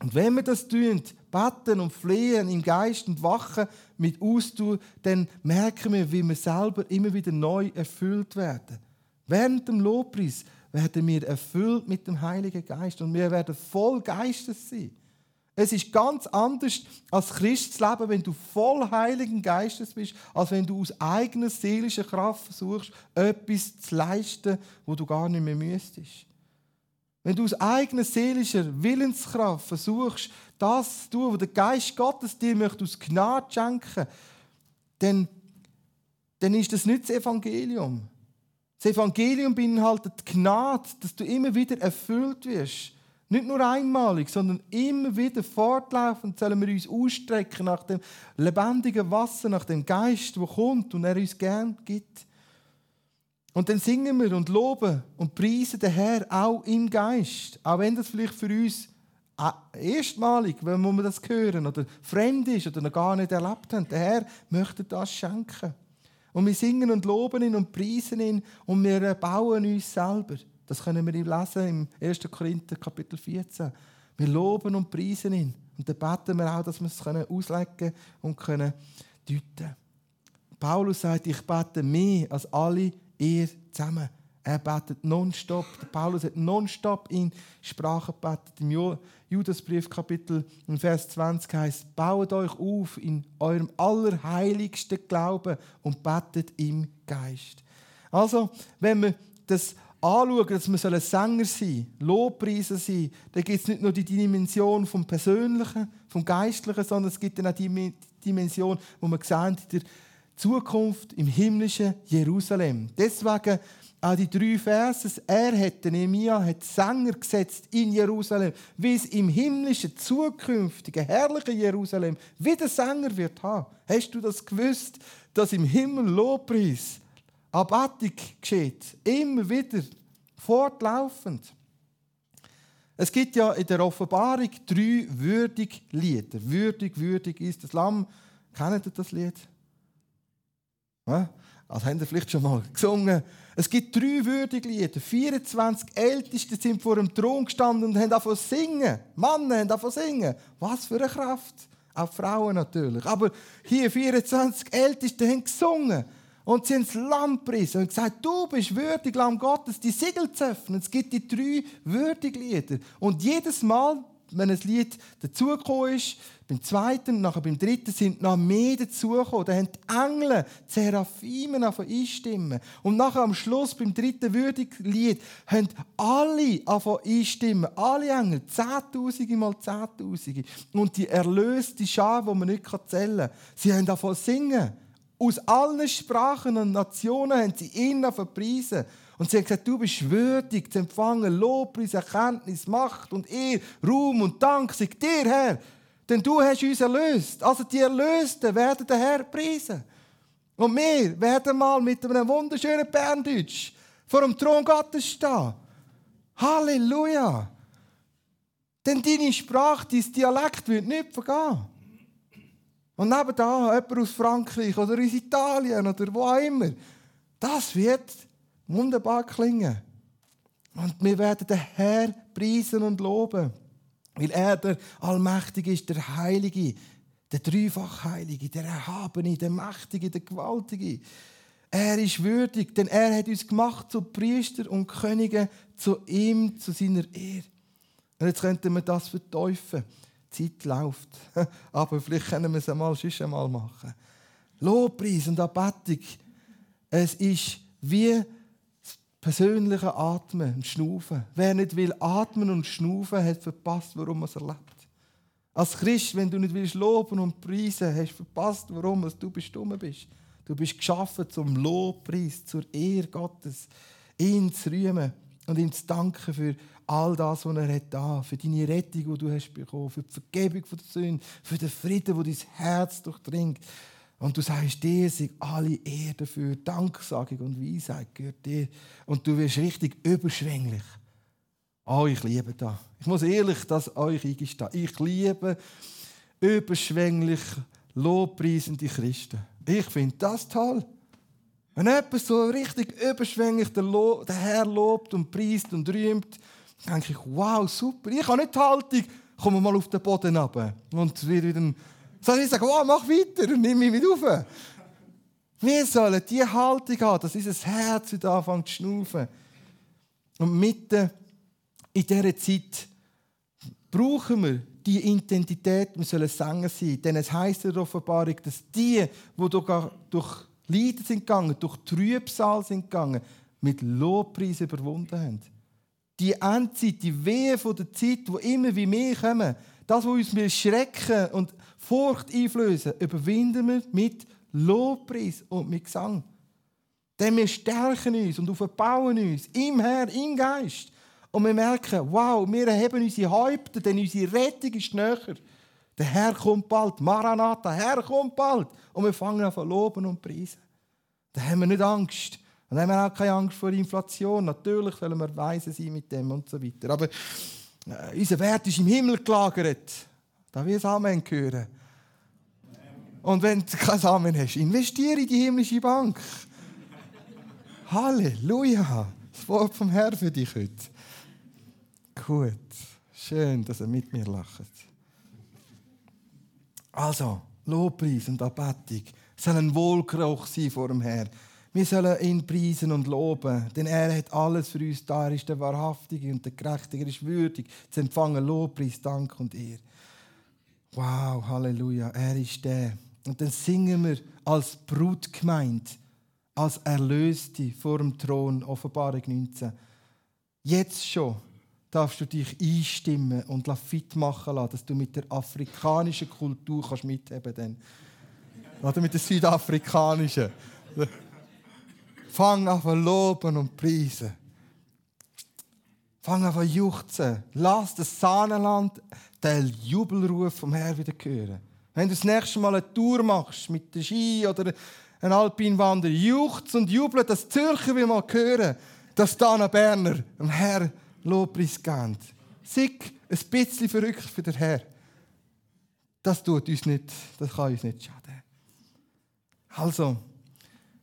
Und wenn wir das tun, beten und flehen im Geist und wachen mit Austausch, dann merken wir, wie wir selber immer wieder neu erfüllt werden. Während dem Lobpreis werden wir erfüllt mit dem Heiligen Geist und wir werden voll Geistes sein. Es ist ganz anders als Christsleben, wenn du voll Heiligen Geistes bist, als wenn du aus eigener seelischer Kraft versuchst, etwas zu leisten, wo du gar nicht mehr müsstest. Wenn du aus eigener seelischer Willenskraft versuchst, das zu tun, was der Geist Gottes dir möchte, aus Gnade schenken, dann, dann ist das nicht das Evangelium. Das Evangelium beinhaltet Gnade, dass du immer wieder erfüllt wirst nicht nur einmalig, sondern immer wieder fortlaufend sollen wir uns ausstrecken nach dem lebendigen Wasser, nach dem Geist, der kommt und er uns gern gibt. Und dann singen wir und loben und preisen den Herr auch im Geist. Auch wenn das vielleicht für uns erstmalig, wenn wir das hören oder fremd ist oder noch gar nicht erlebt haben. Der Herr möchte das schenken. Und wir singen und loben ihn und preisen ihn und wir bauen uns selber. Das können wir lesen im 1. Korinther Kapitel 14. Wir loben und preisen ihn. Und dann beten wir auch, dass wir es auslegen und können deuten Paulus sagt, ich bete mehr als alle ihr zusammen. Er betet nonstop. Paulus hat nonstop in Sprache gebetet. Im Judasbrief Kapitel Vers 20 heißt: Baut euch auf in eurem allerheiligsten Glauben und betet im Geist. Also, wenn wir das anschauen, dass wir Sänger sein sollen, Lobpreisen sein, dann gibt es nicht nur die Dimension vom Persönlichen, vom Geistlichen, sondern es gibt dann auch die Dimension, wo wir sehen, in der Zukunft im himmlischen Jerusalem. Deswegen auch die drei Verse. Er hat, Nehemiah hat Sänger gesetzt in Jerusalem, wie es im himmlischen, zukünftigen, herrlichen Jerusalem wieder Sänger wird haben. Hast du das gewusst, dass im Himmel Lobpreis Abatik geschieht. Immer wieder, fortlaufend. Es gibt ja in der Offenbarung drei würdig Lieder. Würdig, würdig ist das Lamm. Kennt ihr das Lied? Ja? Also haben ihr vielleicht schon mal gesungen. Es gibt drei würdige Lieder. 24 Älteste sind vor dem Thron gestanden und haben davon singen. Männer haben davon singen. Was für eine Kraft. Auch Frauen natürlich. Aber hier 24 Älteste haben gesungen. Und sie haben das Lamm gepriesen und gesagt, du bist würdig, Lamm Gottes, die Siegel zu öffnen. Es gibt die drei würdigen Lieder. Und jedes Mal wenn ein Lied dazugekommen ist, beim zweiten nachher beim dritten sind noch mehr dazugekommen. Da haben die Engel, die Seraphimen angefangen einstimmen. Und nachher am Schluss, beim dritten Würdiglied, haben alle angefangen einstimmen. Alle Engel, Zehntausende mal Zehntausende. Und die erlöste Schar, die man nicht zählen kann, sie haben angefangen singen. Aus allen Sprachen und Nationen haben sie ihn verpriesen. Und sie haben gesagt, du bist würdig zu empfangen Lobpreis, Erkenntnis, Macht und Ehre, Ruhm und Dank sei dir, Herr. Denn du hast uns erlöst. Also die Erlösten werden den Herr preisen. Und wir werden mal mit einem wunderschönen Berndeutsch vor dem Thron Gottes stehen. Halleluja! Denn deine Sprache, dein Dialekt wird nicht vergehen. Und nebenan jemand aus Frankreich oder aus Italien oder wo auch immer. Das wird wunderbar klingen. Und wir werden den Herr preisen und loben. Weil er der Allmächtige ist, der Heilige, der dreifach Heilige, der Erhabene, der Mächtige, der Gewaltige. Er ist würdig, denn er hat uns gemacht zu Priester und Könige, zu ihm, zu seiner Ehre. Und jetzt könnten wir das verteufeln. Zeit läuft. <laughs> Aber vielleicht können wir es einmal schon einmal machen. Lobpreis und Abbettung. Es ist wie persönliche Atmen und Schnaufen. Wer nicht will atmen und schnaufen, hat verpasst, warum er es erlebt. Als Christ, wenn du nicht willst loben und preisen, hast du verpasst, warum du bestimmt bist. Du bist geschaffen zum Lobpreis, zur Ehre Gottes, ihn zu rühmen und ihm zu danken für all das, was er hat da, für deine Rettung, die du hast bekommen, für die Vergebung der Sünden, für den Frieden, der dein Herz durchdringt. Und du sagst, dir sind alle Ehre dafür, Danksagung und Weisheit gehört dir. Und du wirst richtig überschwänglich. Oh, ich liebe das. Ich muss ehrlich das euch eingestehen. Ich liebe überschwänglich lobpreisende Christen. Ich finde das toll. Wenn jemand so richtig überschwänglich den Herr lobt und preist und rühmt, denke ich, wow, super. Ich habe nicht die Haltung, komme mal auf den Boden runter und wird wieder sondern ich sage, oh, mach weiter und nimm mich mit auf. Wir sollen die Haltung haben, dass unser Herz wieder anfängt zu schnaufen. Und mitten in dieser Zeit brauchen wir die Identität, wir sollen Sänger sein. Denn es heisst in der Offenbarung, dass die, die durch Leiden sind gegangen, durch Trübsal sind gegangen, mit Lobpreis überwunden haben. Die Endzeit, die Wehe von der Zeit, wo immer wie mehr kommen, das, was uns schrecken und Furcht einflößen, überwinden wir mit Lobpreis und mit Gesang. Denn wir stärken uns und verbauen uns im Herr, im Geist. Und wir merken, wow, wir erheben unsere Häupter, denn unsere Rettung ist näher. Der Herr kommt bald, Maranatha, der Herr kommt bald. Und wir fangen an zu loben und preisen. Da haben wir nicht Angst. Und dann haben wir auch keine Angst vor Inflation. Natürlich sollen wir weise sein mit dem und so weiter. Aber äh, unser Wert ist im Himmel gelagert. Da wir Amen hören. Und wenn du kein Amen hast, investiere in die himmlische Bank. Halleluja. Das Wort vom Herrn für dich heute. Gut. Schön, dass er mit mir lacht. Also, Lobpreis und Abbettung soll ein Wohlgeruch sein vor dem Herrn. Wir sollen ihn preisen und loben, denn er hat alles für uns da. Er ist der Wahrhaftige und der Gerechte. Er ist würdig zu empfangen Lobpreis, Dank und Ehre. Wow, Halleluja, er ist der. Und dann singen wir als Brutgemeinde, als Erlöste vor dem Thron, Offenbarung 19. Jetzt schon darfst du dich einstimmen und fit machen lassen, dass du mit der afrikanischen Kultur kannst mitheben kannst. Oder mit der südafrikanischen. Fang an zu loben und preisen. Fang an zu juchzen. Lass das Sahnenland den Jubelruf vom Herrn wieder hören. Wenn du das nächste Mal eine Tour machst mit der Ski oder ein Alpinwander, juchzt und jubelt, dass Zürcher will mal hören, dass Dana Berner dem Herr Lobpreis geben. Sick, ein bisschen verrückt für den Herr. Das tut uns nicht, das kann uns nicht schaden. Also,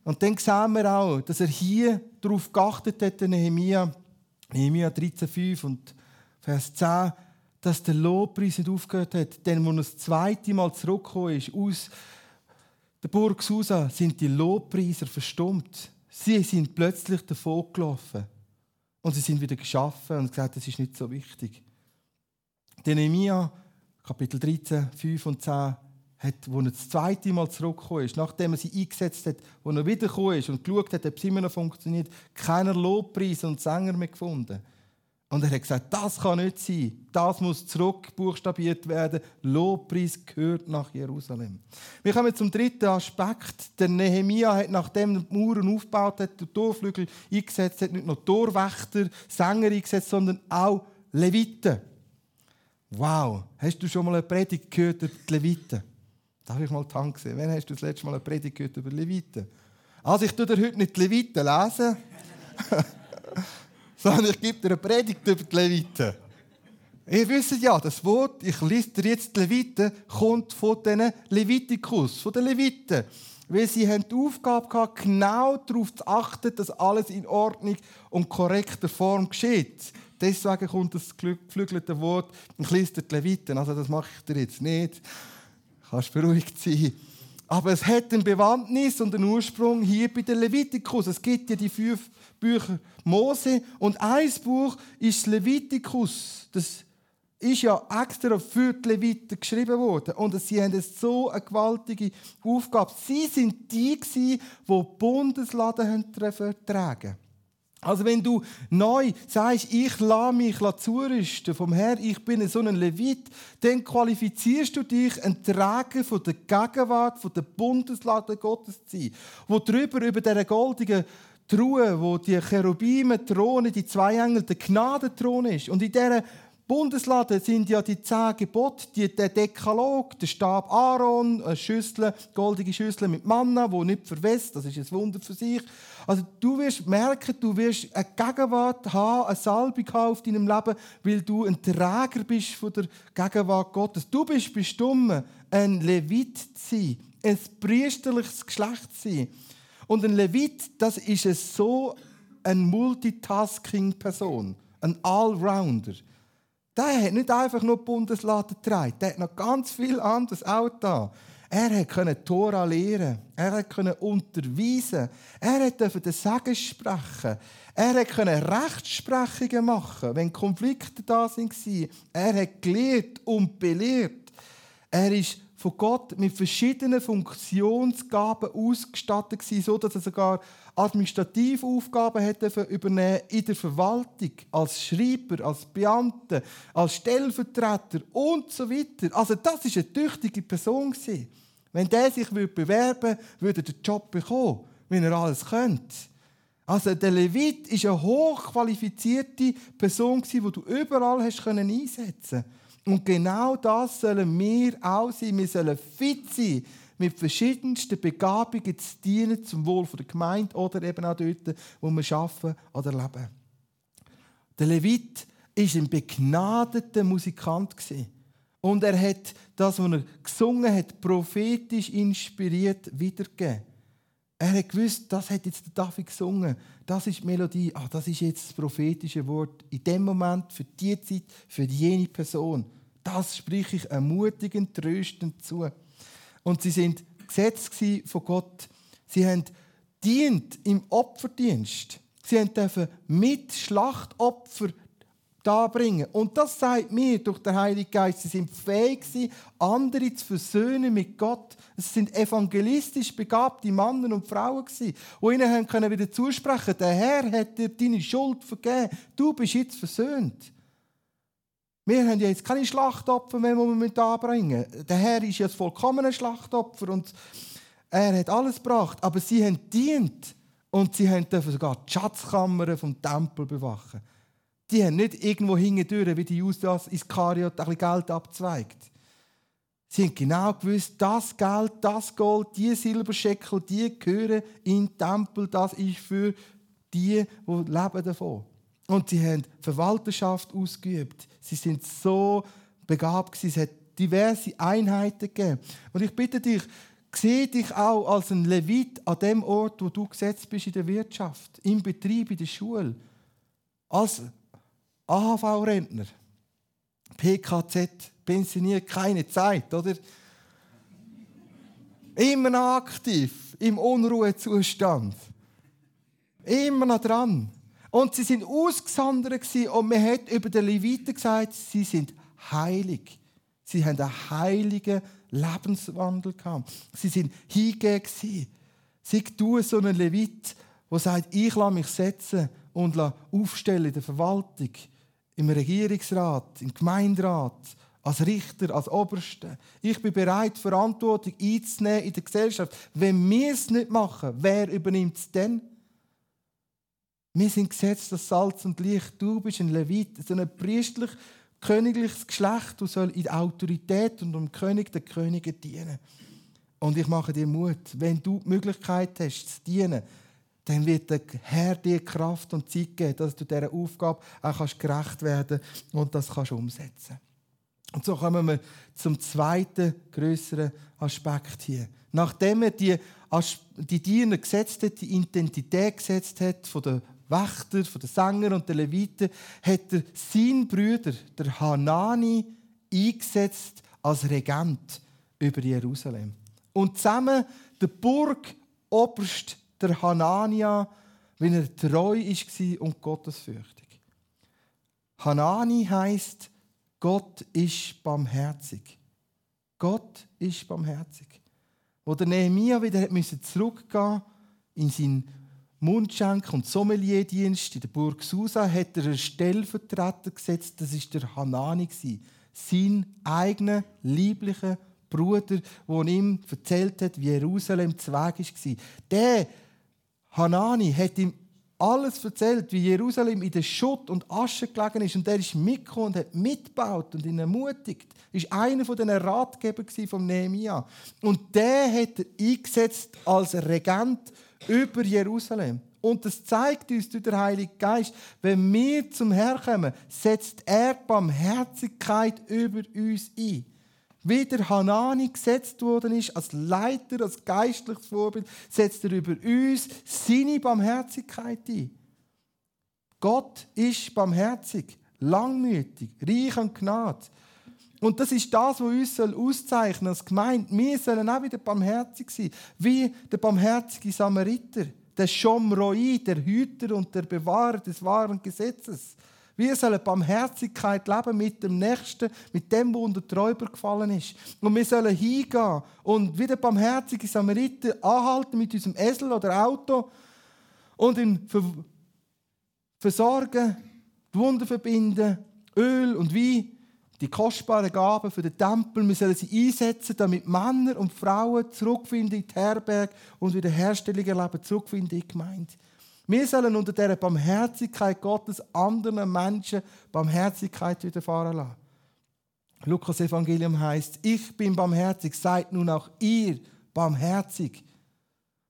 und dann sehen wir auch, dass er hier darauf geachtet hat, Nehemiah, Nehemiah 13,5 und Vers 10, dass der Lobpreis nicht aufgehört hat. Denn als er das zweite Mal zurückgekommen ist, aus der Burg Susa, sind die Lobpreiser verstummt. Sie sind plötzlich davon gelaufen. Und sie sind wieder geschaffen und gesagt, das ist nicht so wichtig. Der Nehemiah, Kapitel 13, 5 und 10, hat, wo er das zweite Mal zurückgekommen ist, nachdem er sie eingesetzt hat, wo er wiedergekommen ist und geschaut hat, ob es immer noch funktioniert, keiner Lobpreis und Sänger mehr gefunden. Und er hat gesagt, das kann nicht sein. Das muss zurückbuchstabiert werden. Lobpreis gehört nach Jerusalem. Wir kommen zum dritten Aspekt. Der Nehemia hat, nachdem die Mauern aufgebaut hat, den Torflügel eingesetzt hat, nicht nur Torwächter, Sänger eingesetzt, sondern auch Leviten. Wow, hast du schon mal eine Predigt gehört über die Leviten? Darf ich mal sehen? Wann hast du das letzte Mal eine Predigt gehört über Leviten? Also ich tue dir heute nicht die Leviten lesen. <laughs> sondern ich gebe dir eine Predigt über die Leviten. Ihr wisst ja, das Wort, ich lese dir jetzt die Leviten, kommt von den Levitikus, von den Leviten. Weil sie haben die Aufgabe gehabt, genau darauf zu achten, dass alles in Ordnung und korrekter Form geschieht. Deswegen kommt das geflügelte Wort, ich lese dir die Leviten. Also das mache ich dir jetzt nicht. Kannst beruhigt sein. Aber es hat eine Bewandtnis und einen Ursprung hier bei den Levitikus. Es gibt ja die fünf Bücher Mose und ein Buch ist Levitikus. Das ist ja extra für die Leviten geschrieben worden. Und sie haben so eine gewaltige Aufgabe. Sie sind die, die die Bundesladen vertragen also wenn du neu sagst, ich lasse mich zurüsten vom Herrn, ich bin so ein Levit, dann qualifizierst du dich, ein Träger von der Gegenwart, von der Bundeslade Gottes zu sein, wo drüber über dieser goldigen Truhe, wo die Cherubime Throne, die zwei Engel, der Gnadenthron ist. Und in dieser Bundeslade sind ja die zehn Gebote, die, der Dekalog, der Stab Aaron, eine Schüssel, goldige Schüssel mit Manna, wo nicht verwest, das ist ein Wunder für sich. Also du wirst merken, du wirst eine Gegenwart haben, eine Salbung haben auf deinem Leben, weil du ein Träger bist von der Gegenwart Gottes. Du bist bestimmt, ein Levit zu sein, ein priesterliches Geschlecht zu sein. Und ein Levit, das ist so eine Multitasking-Person, ein Allrounder. Der hat nicht einfach nur die Bundeslade getragen, der hat noch ganz viel anderes auch da. Er konnte Tora lehren, er konnte unterweisen, er durfte den Segen sprechen, er konnte Rechtsprechungen machen, wenn Konflikte da waren. Er hat gelehrt und belehrt. Er ist von Gott mit verschiedenen Funktionsgaben ausgestattet gewesen, so dass er sogar Administrativaufgaben hätte übernehmen in der Verwaltung, als Schreiber, als Beamter, als Stellvertreter und so weiter. Also das ist eine tüchtige Person gewesen. Wenn der sich bewerben würde, würde er den Job bekommen, wenn er alles könnte. Also der Levit ist eine hochqualifizierte Person die du überall hast einsetzen können. Und genau das sollen wir auch sein. Wir sollen fit sein, mit verschiedensten Begabungen zu dienen, zum Wohl der Gemeinde oder eben auch dort, wo wir arbeiten oder leben. Der Levit war ein begnadeter Musikant. Und er hat das, was er gesungen hat, prophetisch inspiriert wiedergegeben. Er hat gewusst, das hat jetzt der David gesungen. Das ist die Melodie. Ah, das ist jetzt das prophetische Wort. In dem Moment, für die Zeit, für jene Person. Das spreche ich ermutigend, tröstend zu. Und sie sind gesetzt von Gott. Sie haben dient im Opferdienst. Sie dürfen mit Schlachtopfer darbringen. Und das sagt mir durch den Heiligen Geist, sie sind fähig, andere zu versöhnen mit Gott. Es sind evangelistisch begabte Männer und Frauen, die ihnen können wieder zusprechen der Herr hat dir deine Schuld vergeben. Du bist jetzt versöhnt. Wir haben ja jetzt keine Schlachtopfer mehr, die wir anbringen müssen. Der Herr ist ja das vollkommene Schlachtopfer und er hat alles gebracht. Aber sie haben dient und sie dürfen sogar die Schatzkammern vom Tempel bewachen. Die haben nicht irgendwo hingedüren, wie die Judas Iskariot ein bisschen Geld abzweigt. Sie haben genau gewusst, das Geld, das Gold, die Silberscheckel, die gehören in den Tempel. Das ist für die, die leben davon. Und sie haben Verwalterschaft ausgeübt. Sie sind so begabt. Es hat diverse Einheiten gegeben. Und ich bitte dich, sehe dich auch als ein Levit an dem Ort, wo du gesetzt bist in der Wirtschaft, im Betrieb, in der Schule. Als AHV-Rentner, PKZ, pensioniert, keine Zeit, oder? Immer noch aktiv, im Unruhezustand. Immer noch dran. Und sie sind ausgesondert und man hat über die Leviten gesagt, sie sind heilig. Sie haben einen heiligen Lebenswandel gehabt. Sie sind hingegeben. Sei du so ein Levit, der sagt, ich lasse mich setzen und aufstellen in der Verwaltung, im Regierungsrat, im Gemeinderat, als Richter, als Oberste. Ich bin bereit, Verantwortung einzunehmen in der Gesellschaft. Wenn wir es nicht machen, wer übernimmt es denn? Wir sind gesetzt das Salz und Licht. Du bist ein Levit, so ein priestlich königliches Geschlecht, du soll in Autorität und um König der Könige dienen. Und ich mache dir Mut, wenn du die Möglichkeit hast, zu dienen, dann wird der Herr dir Kraft und Zeit geben, dass du dieser Aufgabe auch gerecht werden kannst und das kannst umsetzen Und so kommen wir zum zweiten größeren Aspekt hier. Nachdem er die, die Diener gesetzt hat, die Identität gesetzt hat von der Wächter, von den Sänger und den Leviten, hat er seinen Bruder, der Hanani, eingesetzt als Regent über Jerusalem. Und zusammen der Burgoberst, der Hanania, wenn er treu war und gottesfürchtig. Hanani heißt Gott ist barmherzig. Gott ist barmherzig. Wo der Nehemia wieder zurückgehen in seinen Mundschenk- und Sommelierdienst in der Burg Susa hat er einen Stellvertreter gesetzt, das ist der Hanani, sein eigener lieblicher Bruder, der ihm erzählt hat, wie Jerusalem zu Weg war. Der Hanani hat ihm alles erzählt, wie Jerusalem in der Schutt und Asche gelegen ist. Und er ist mitgekommen und hat mitgebaut und ihn ermutigt. Er war einer von den Ratgeber von Nehemia. Und der hat er eingesetzt als Regent über Jerusalem. Und das zeigt uns durch den Heiligen Geist, wenn wir zum Herrn kommen, setzt er Barmherzigkeit über uns ein. Wie der Hanani gesetzt worden ist, als Leiter, als geistliches Vorbild, setzt er über uns seine Barmherzigkeit ein. Gott ist barmherzig, langmütig, reich an Gnade. Und das ist das, was uns auszeichnen als Gemeinde. Wir sollen auch wieder barmherzig sein, wie der barmherzige Samariter, der Shomroi, der Hüter und der Bewahrer des wahren Gesetzes. Wir sollen Barmherzigkeit leben mit dem Nächsten, mit dem, der unter Träuber gefallen ist. Und wir sollen hingehen und wie der barmherzige Samariter anhalten mit unserem Esel oder Auto und ihn versorgen, die Wunden verbinden, Öl und Wein die kostbaren Gaben für den Tempel, wir sollen sie einsetzen, damit Männer und Frauen zurückfinden in die Herberge und wieder Herstellung erleben, zurückfinden in die Gemeinde. Wir sollen unter dieser Barmherzigkeit Gottes anderen Menschen Barmherzigkeit widerfahren lassen. Lukas Evangelium heißt: Ich bin barmherzig, seid nun auch ihr barmherzig.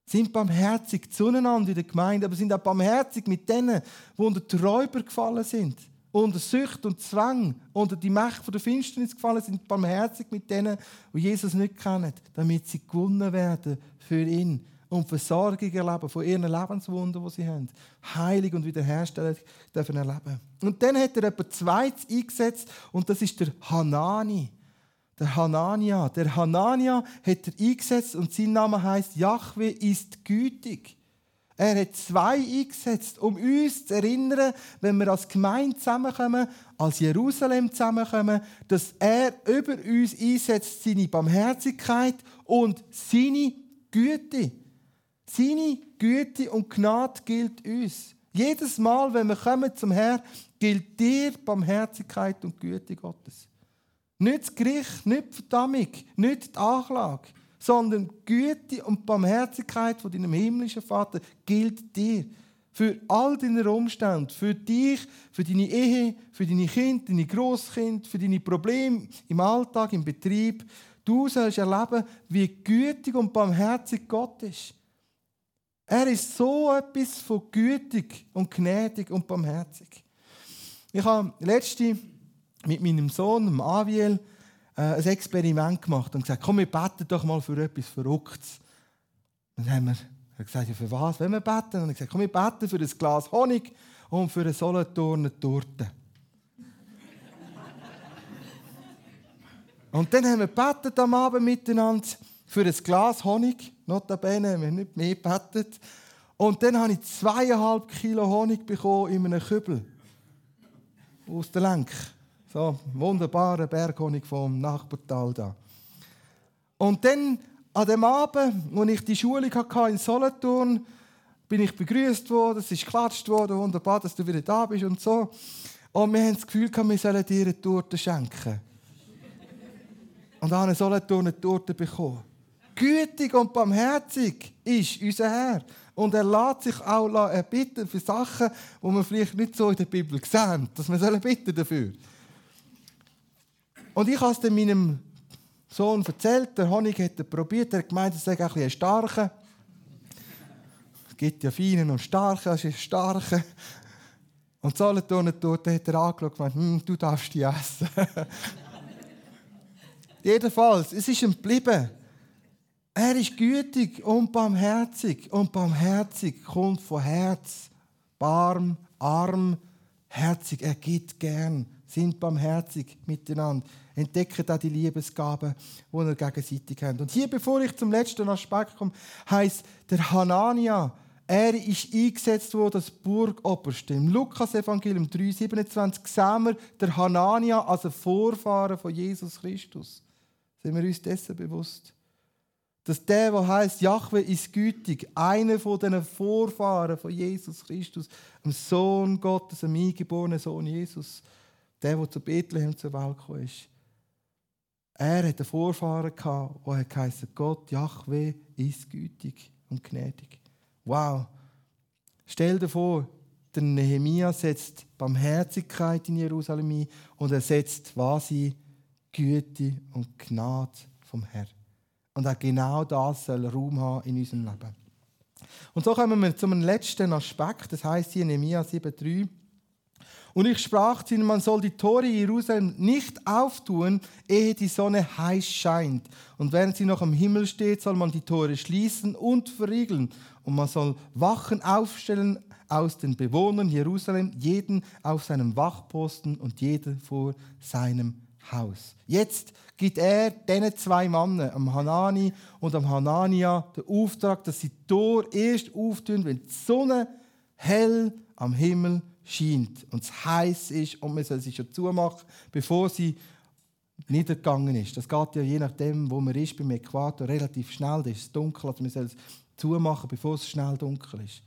Sind barmherzig zueinander in der Gemeinde, aber sind auch barmherzig mit denen, die unter die Räuber gefallen sind unter Sucht und Zwang, unter die Macht der Finsternis gefallen sind, barmherzig mit denen, die Jesus nicht kennen, damit sie gewonnen werden für ihn und Versorgung erleben von ihren Lebenswunden, die sie haben. Heilig und wiederherstellen dürfen erleben. Und dann hat er etwas Zweites eingesetzt und das ist der Hanani. Der Hanania. Der Hanania hat er eingesetzt und sein Name heißt Yahweh ist gütig. Er hat zwei eingesetzt, um uns zu erinnern, wenn wir als Gemeinde zusammenkommen, als Jerusalem zusammenkommen, dass er über uns einsetzt seine Barmherzigkeit und seine Güte. Seine Güte und Gnade gilt uns. Jedes Mal, wenn wir kommen zum Herrn, gilt dir Barmherzigkeit und Güte Gottes. Nicht das Gericht, nicht die Verdammung, nicht die Anklage sondern Güte und Barmherzigkeit von deinem himmlischen Vater gilt dir. Für all deine Umstände, für dich, für deine Ehe, für deine Kinder, deine Großkind, für deine Probleme im Alltag, im Betrieb. Du sollst erleben, wie gütig und barmherzig Gott ist. Er ist so etwas von gütig und gnädig und barmherzig. Ich habe letzte mit meinem Sohn, Aviel, äh, ein Experiment gemacht und gesagt, komm, wir beten doch mal für etwas Verrücktes. Dann haben wir gesagt, ja, für was wollen wir beten? Und ich gesagt, komm, wir beten für ein Glas Honig und für eine Solothurner Torte. und dann haben wir am Abend miteinander für ein Glas Honig. Notabene haben wir nicht mehr gebetet. Und dann habe ich zweieinhalb Kilo Honig bekommen in einem Kübel. Aus der Lenk. So, wunderbarer Berghonig vom Nachbartal da. Und dann, an dem Abend, wo ich die Schulung hatte in Solothurn, bin ich begrüßt worden, es ist geklatscht worden, wunderbar, dass du wieder da bist und so. Und wir haben das Gefühl, wir sollen dir eine Torte schenken. und haben so eine Torte bekommen. Gütig und barmherzig ist unser Herr. Und er lässt sich auch bitten für Sachen, die wir vielleicht nicht so in der Bibel sehen, dass wir bitten dafür. Und ich habe es meinem Sohn erzählt, der Honig hat er probiert, er hat gemeint, es sei ein bisschen starker. Es gibt ja feinen und starken, das ist starke. Und Solothurner dort hat er angeschaut und hm, du darfst die essen. <laughs> Jedenfalls, es ist ihm geblieben. Er ist gütig und barmherzig. Und barmherzig kommt von Herz. Barm, arm, herzig. Er gibt gern. Sind barmherzig miteinander. Entdecken da die Liebesgaben, die er gegenseitig haben. Und hier, bevor ich zum letzten Aspekt komme, heißt der Hanania, er ist eingesetzt worden als Burgoberste. Im Lukas-Evangelium 3,27 sehen wir der Hanania als ein Vorfahren von Jesus Christus. Sind wir uns dessen bewusst? Dass der, der heißt Jahwe ist gütig, einer von den Vorfahren von Jesus Christus, dem Sohn Gottes, dem eingeborenen Sohn Jesus, der, der zu Bethlehem zur Welt gekommen ist. Er hatte einen Vorfahren gehabt, der heißt Gott, Jahwe ist gütig und gnädig. Wow! Stell dir vor, der Nehemia setzt Barmherzigkeit in Jerusalem ein und er setzt ein? Güte und Gnade vom Herrn. Und auch genau das soll Raum haben in unserem Leben. Und so kommen wir zum letzten Aspekt, das heißt hier in Nehemia 7,3. Und ich sprach zu ihnen, man soll die Tore Jerusalem nicht auftun, ehe die Sonne heiß scheint. Und während sie noch am Himmel steht, soll man die Tore schließen und verriegeln. Und man soll Wachen aufstellen aus den Bewohnern Jerusalem, jeden auf seinem Wachposten und jeder vor seinem Haus. Jetzt gibt er diesen zwei Männern, am Hanani und am Hanania, den Auftrag, dass sie Tor erst auftun, wenn die Sonne hell am Himmel scheint und es heiß ist und man soll sie schon zumachen, bevor sie niedergegangen ist. Das geht ja je nachdem, wo man ist, beim Äquator relativ schnell. Da ist es dunkel, also man soll es zumachen, bevor es schnell dunkel ist.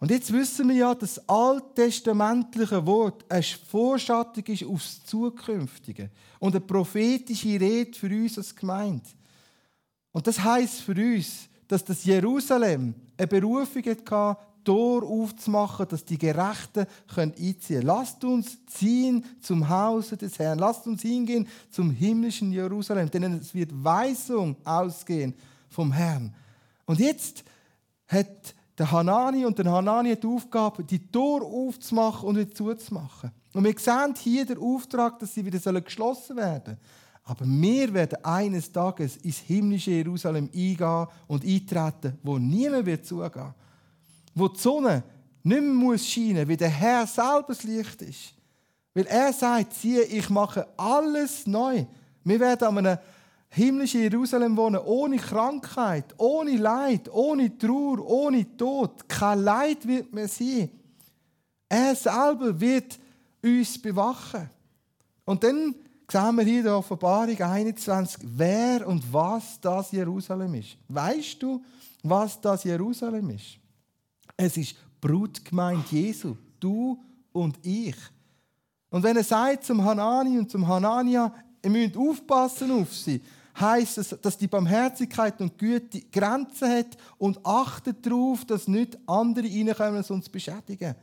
Und jetzt wissen wir ja, dass das alttestamentliche Wort eine Vorschattung ist aufs Zukünftige und eine prophetische Rede für uns als Gemeinde. Und das heißt für uns, dass das Jerusalem eine Berufung hatte, Tor aufzumachen, dass die Gerechten einziehen können. Lasst uns ziehen zum Hause des Herrn. Lasst uns hingehen zum himmlischen Jerusalem, denn es wird Weisung ausgehen vom Herrn. Und jetzt hat der Hanani und der Hanani die Aufgabe, die Tor aufzumachen und wieder zuzumachen. Und wir sehen hier den Auftrag, dass sie wieder geschlossen werden sollen. Aber wir werden eines Tages ins himmlische Jerusalem eingehen und eintreten, wo niemand wird zugehen wo die Sonne nicht mehr muss scheinen weil der Herr selber das Licht ist. Weil er sagt, siehe, ich mache alles neu. Wir werden an einem himmlischen Jerusalem wohnen, ohne Krankheit, ohne Leid, ohne Trauer, ohne Tod. Kein Leid wird mehr sein. Er selber wird uns bewachen. Und dann sehen wir hier in der Offenbarung 21, wer und was das Jerusalem ist. Weißt du, was das Jerusalem ist? Es ist Brutgemeinde Jesu, du und ich. Und wenn er sagt zum Hanani und zum Hanania, ihr müsst aufpassen auf sie, heißt es, dass die Barmherzigkeit und Güte Grenzen hat und achtet darauf, dass nicht andere reinkommen und uns beschädigen.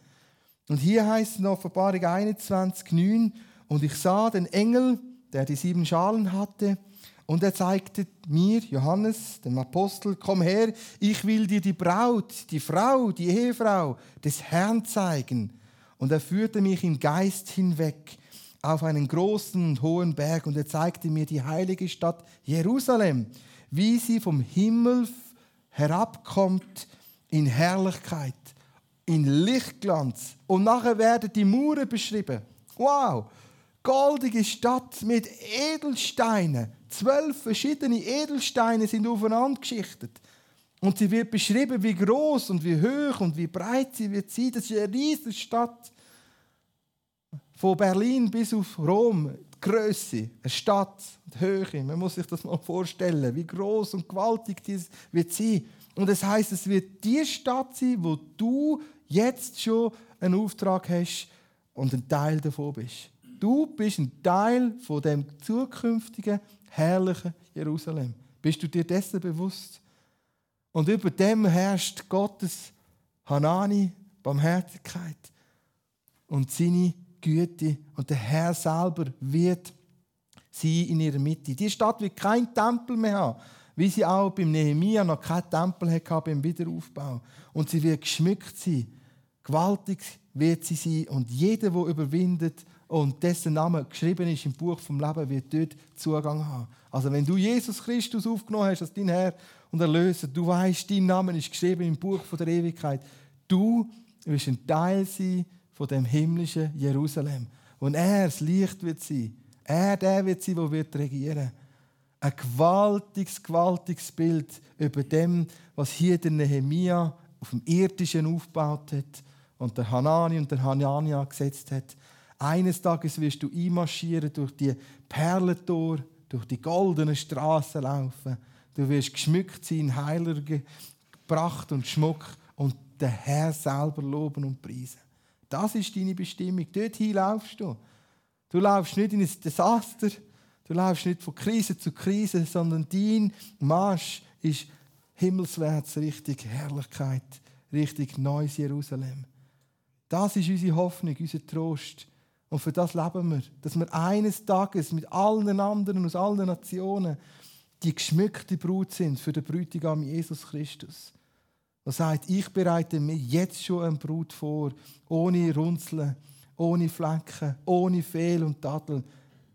Und hier heißt es in Offenbarung 21, 9, und ich sah den Engel, der die sieben Schalen hatte, und er zeigte mir, Johannes, dem Apostel, komm her, ich will dir die Braut, die Frau, die Ehefrau des Herrn zeigen. Und er führte mich im Geist hinweg auf einen großen und hohen Berg und er zeigte mir die heilige Stadt Jerusalem, wie sie vom Himmel herabkommt in Herrlichkeit, in Lichtglanz. Und nachher werden die Mure beschrieben. Wow! Goldige Stadt mit Edelsteinen Zwölf verschiedene Edelsteine sind aufeinander geschichtet. Und sie wird beschrieben, wie groß und wie hoch und wie breit sie wird sein. Das ist eine riesige Stadt. Von Berlin bis auf Rom, die Größe, eine Stadt, die Höhe. Man muss sich das mal vorstellen, wie groß und gewaltig dies wird sein. Und es heißt, es wird die Stadt sein, wo du jetzt schon einen Auftrag hast und ein Teil davon bist. Du bist ein Teil von dem zukünftigen herrlichen Jerusalem. Bist du dir dessen bewusst? Und über dem herrscht Gottes Hanani, Barmherzigkeit und seine Güte. Und der Herr selber wird sie in ihrer Mitte. Die Stadt wird kein Tempel mehr haben, wie sie auch beim Nehemia noch keinen Tempel hatte beim Wiederaufbau. Und sie wird geschmückt sein. Gewaltig wird sie sein. Und jeder, der überwindet und dessen Name geschrieben ist im Buch vom Leben, wird dort Zugang haben. Also wenn du Jesus Christus aufgenommen hast als dein Herr und Erlöser, du weißt, dein Name ist geschrieben im Buch von der Ewigkeit. Du wirst ein Teil sein von dem himmlischen Jerusalem. Und er das Licht wird sein. Er der wird sein, der wird regieren. Ein gewaltiges, gewaltiges Bild über dem, was hier der Nehemia auf dem irdischen aufgebaut hat und der Hanani und der Hanania gesetzt hat. Eines Tages wirst du einmarschieren durch die Perlentor, durch die goldenen Straßen laufen. Du wirst geschmückt sein in heiler Pracht und Schmuck und den Herr selber loben und preisen. Das ist deine Bestimmung. Dorthin laufst du. Du laufst nicht in ein Desaster, du laufst nicht von Krise zu Krise, sondern dein Marsch ist himmelswärts, richtig Herrlichkeit, richtig neues Jerusalem. Das ist unsere Hoffnung, unser Trost. Und für das leben wir. Dass wir eines Tages mit allen anderen aus allen Nationen die geschmückte Brut sind für den Bräutigam Jesus Christus. Er sagt, ich bereite mir jetzt schon eine Brut vor, ohne Runzeln, ohne Flecken, ohne Fehl und Tadel,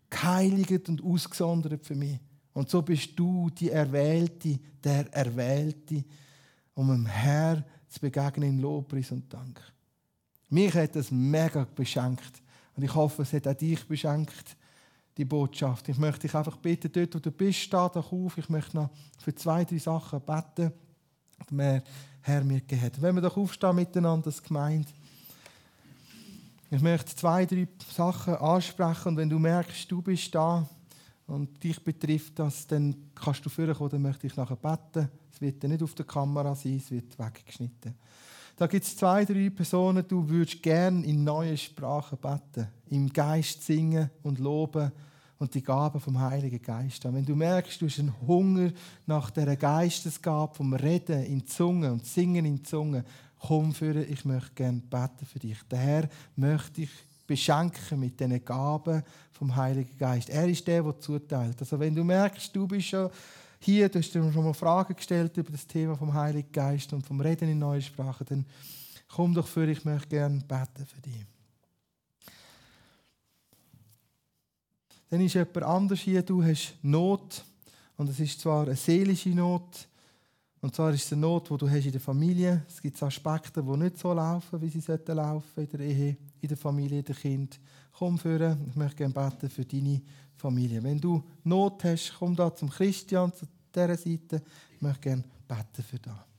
geheiligt und ausgesondert für mich. Und so bist du die Erwählte, der Erwählte, um dem Herr zu begegnen in Lobpreis und Dank. Mich hat das mega beschenkt. Und ich hoffe, es hat auch dich beschenkt, die Botschaft. Ich möchte dich einfach bitten, dort wo du bist, steh doch auf. Ich möchte noch für zwei, drei Sachen beten, die mir Herr mir gegeben hat. Wenn wir doch aufstehen miteinander als Gemeinde. Ich möchte zwei, drei Sachen ansprechen und wenn du merkst, du bist da und dich betrifft das, dann kannst du vorkommen, dann möchte ich nachher beten. Es wird dann nicht auf der Kamera sein, es wird weggeschnitten. Da gibt es zwei, drei Personen, du würdest gerne in neue Sprachen beten, im Geist singen und loben und die Gabe vom Heiligen Geist haben. Wenn du merkst, du hast einen Hunger nach der Geistesgabe vom Reden in Zungen und Singen in Zungen, komm für ich möchte gerne beten für dich. Der Herr möchte dich beschenken mit diesen Gaben vom Heiligen Geist. Er ist der, der zuteilt. Also wenn du merkst, du bist schon hier, du hast dir schon mal Fragen gestellt über das Thema vom Heiligen Geist und vom Reden in neuen Sprachen, dann komm doch für, ich möchte gerne beten für dich. Dann ist jemand anders hier, du hast Not und es ist zwar eine seelische Not, und zwar ist es eine Not, die du hast in der Familie. Es gibt Aspekte, die nicht so laufen, wie sie sollten laufen in der Ehe, in der Familie, in der Kind. Komm führen. Ich möchte gerne beten für deine Familie. Wenn du Not hast, komm da zum Christian, zu dieser Seite. Ich möchte gerne beten für das.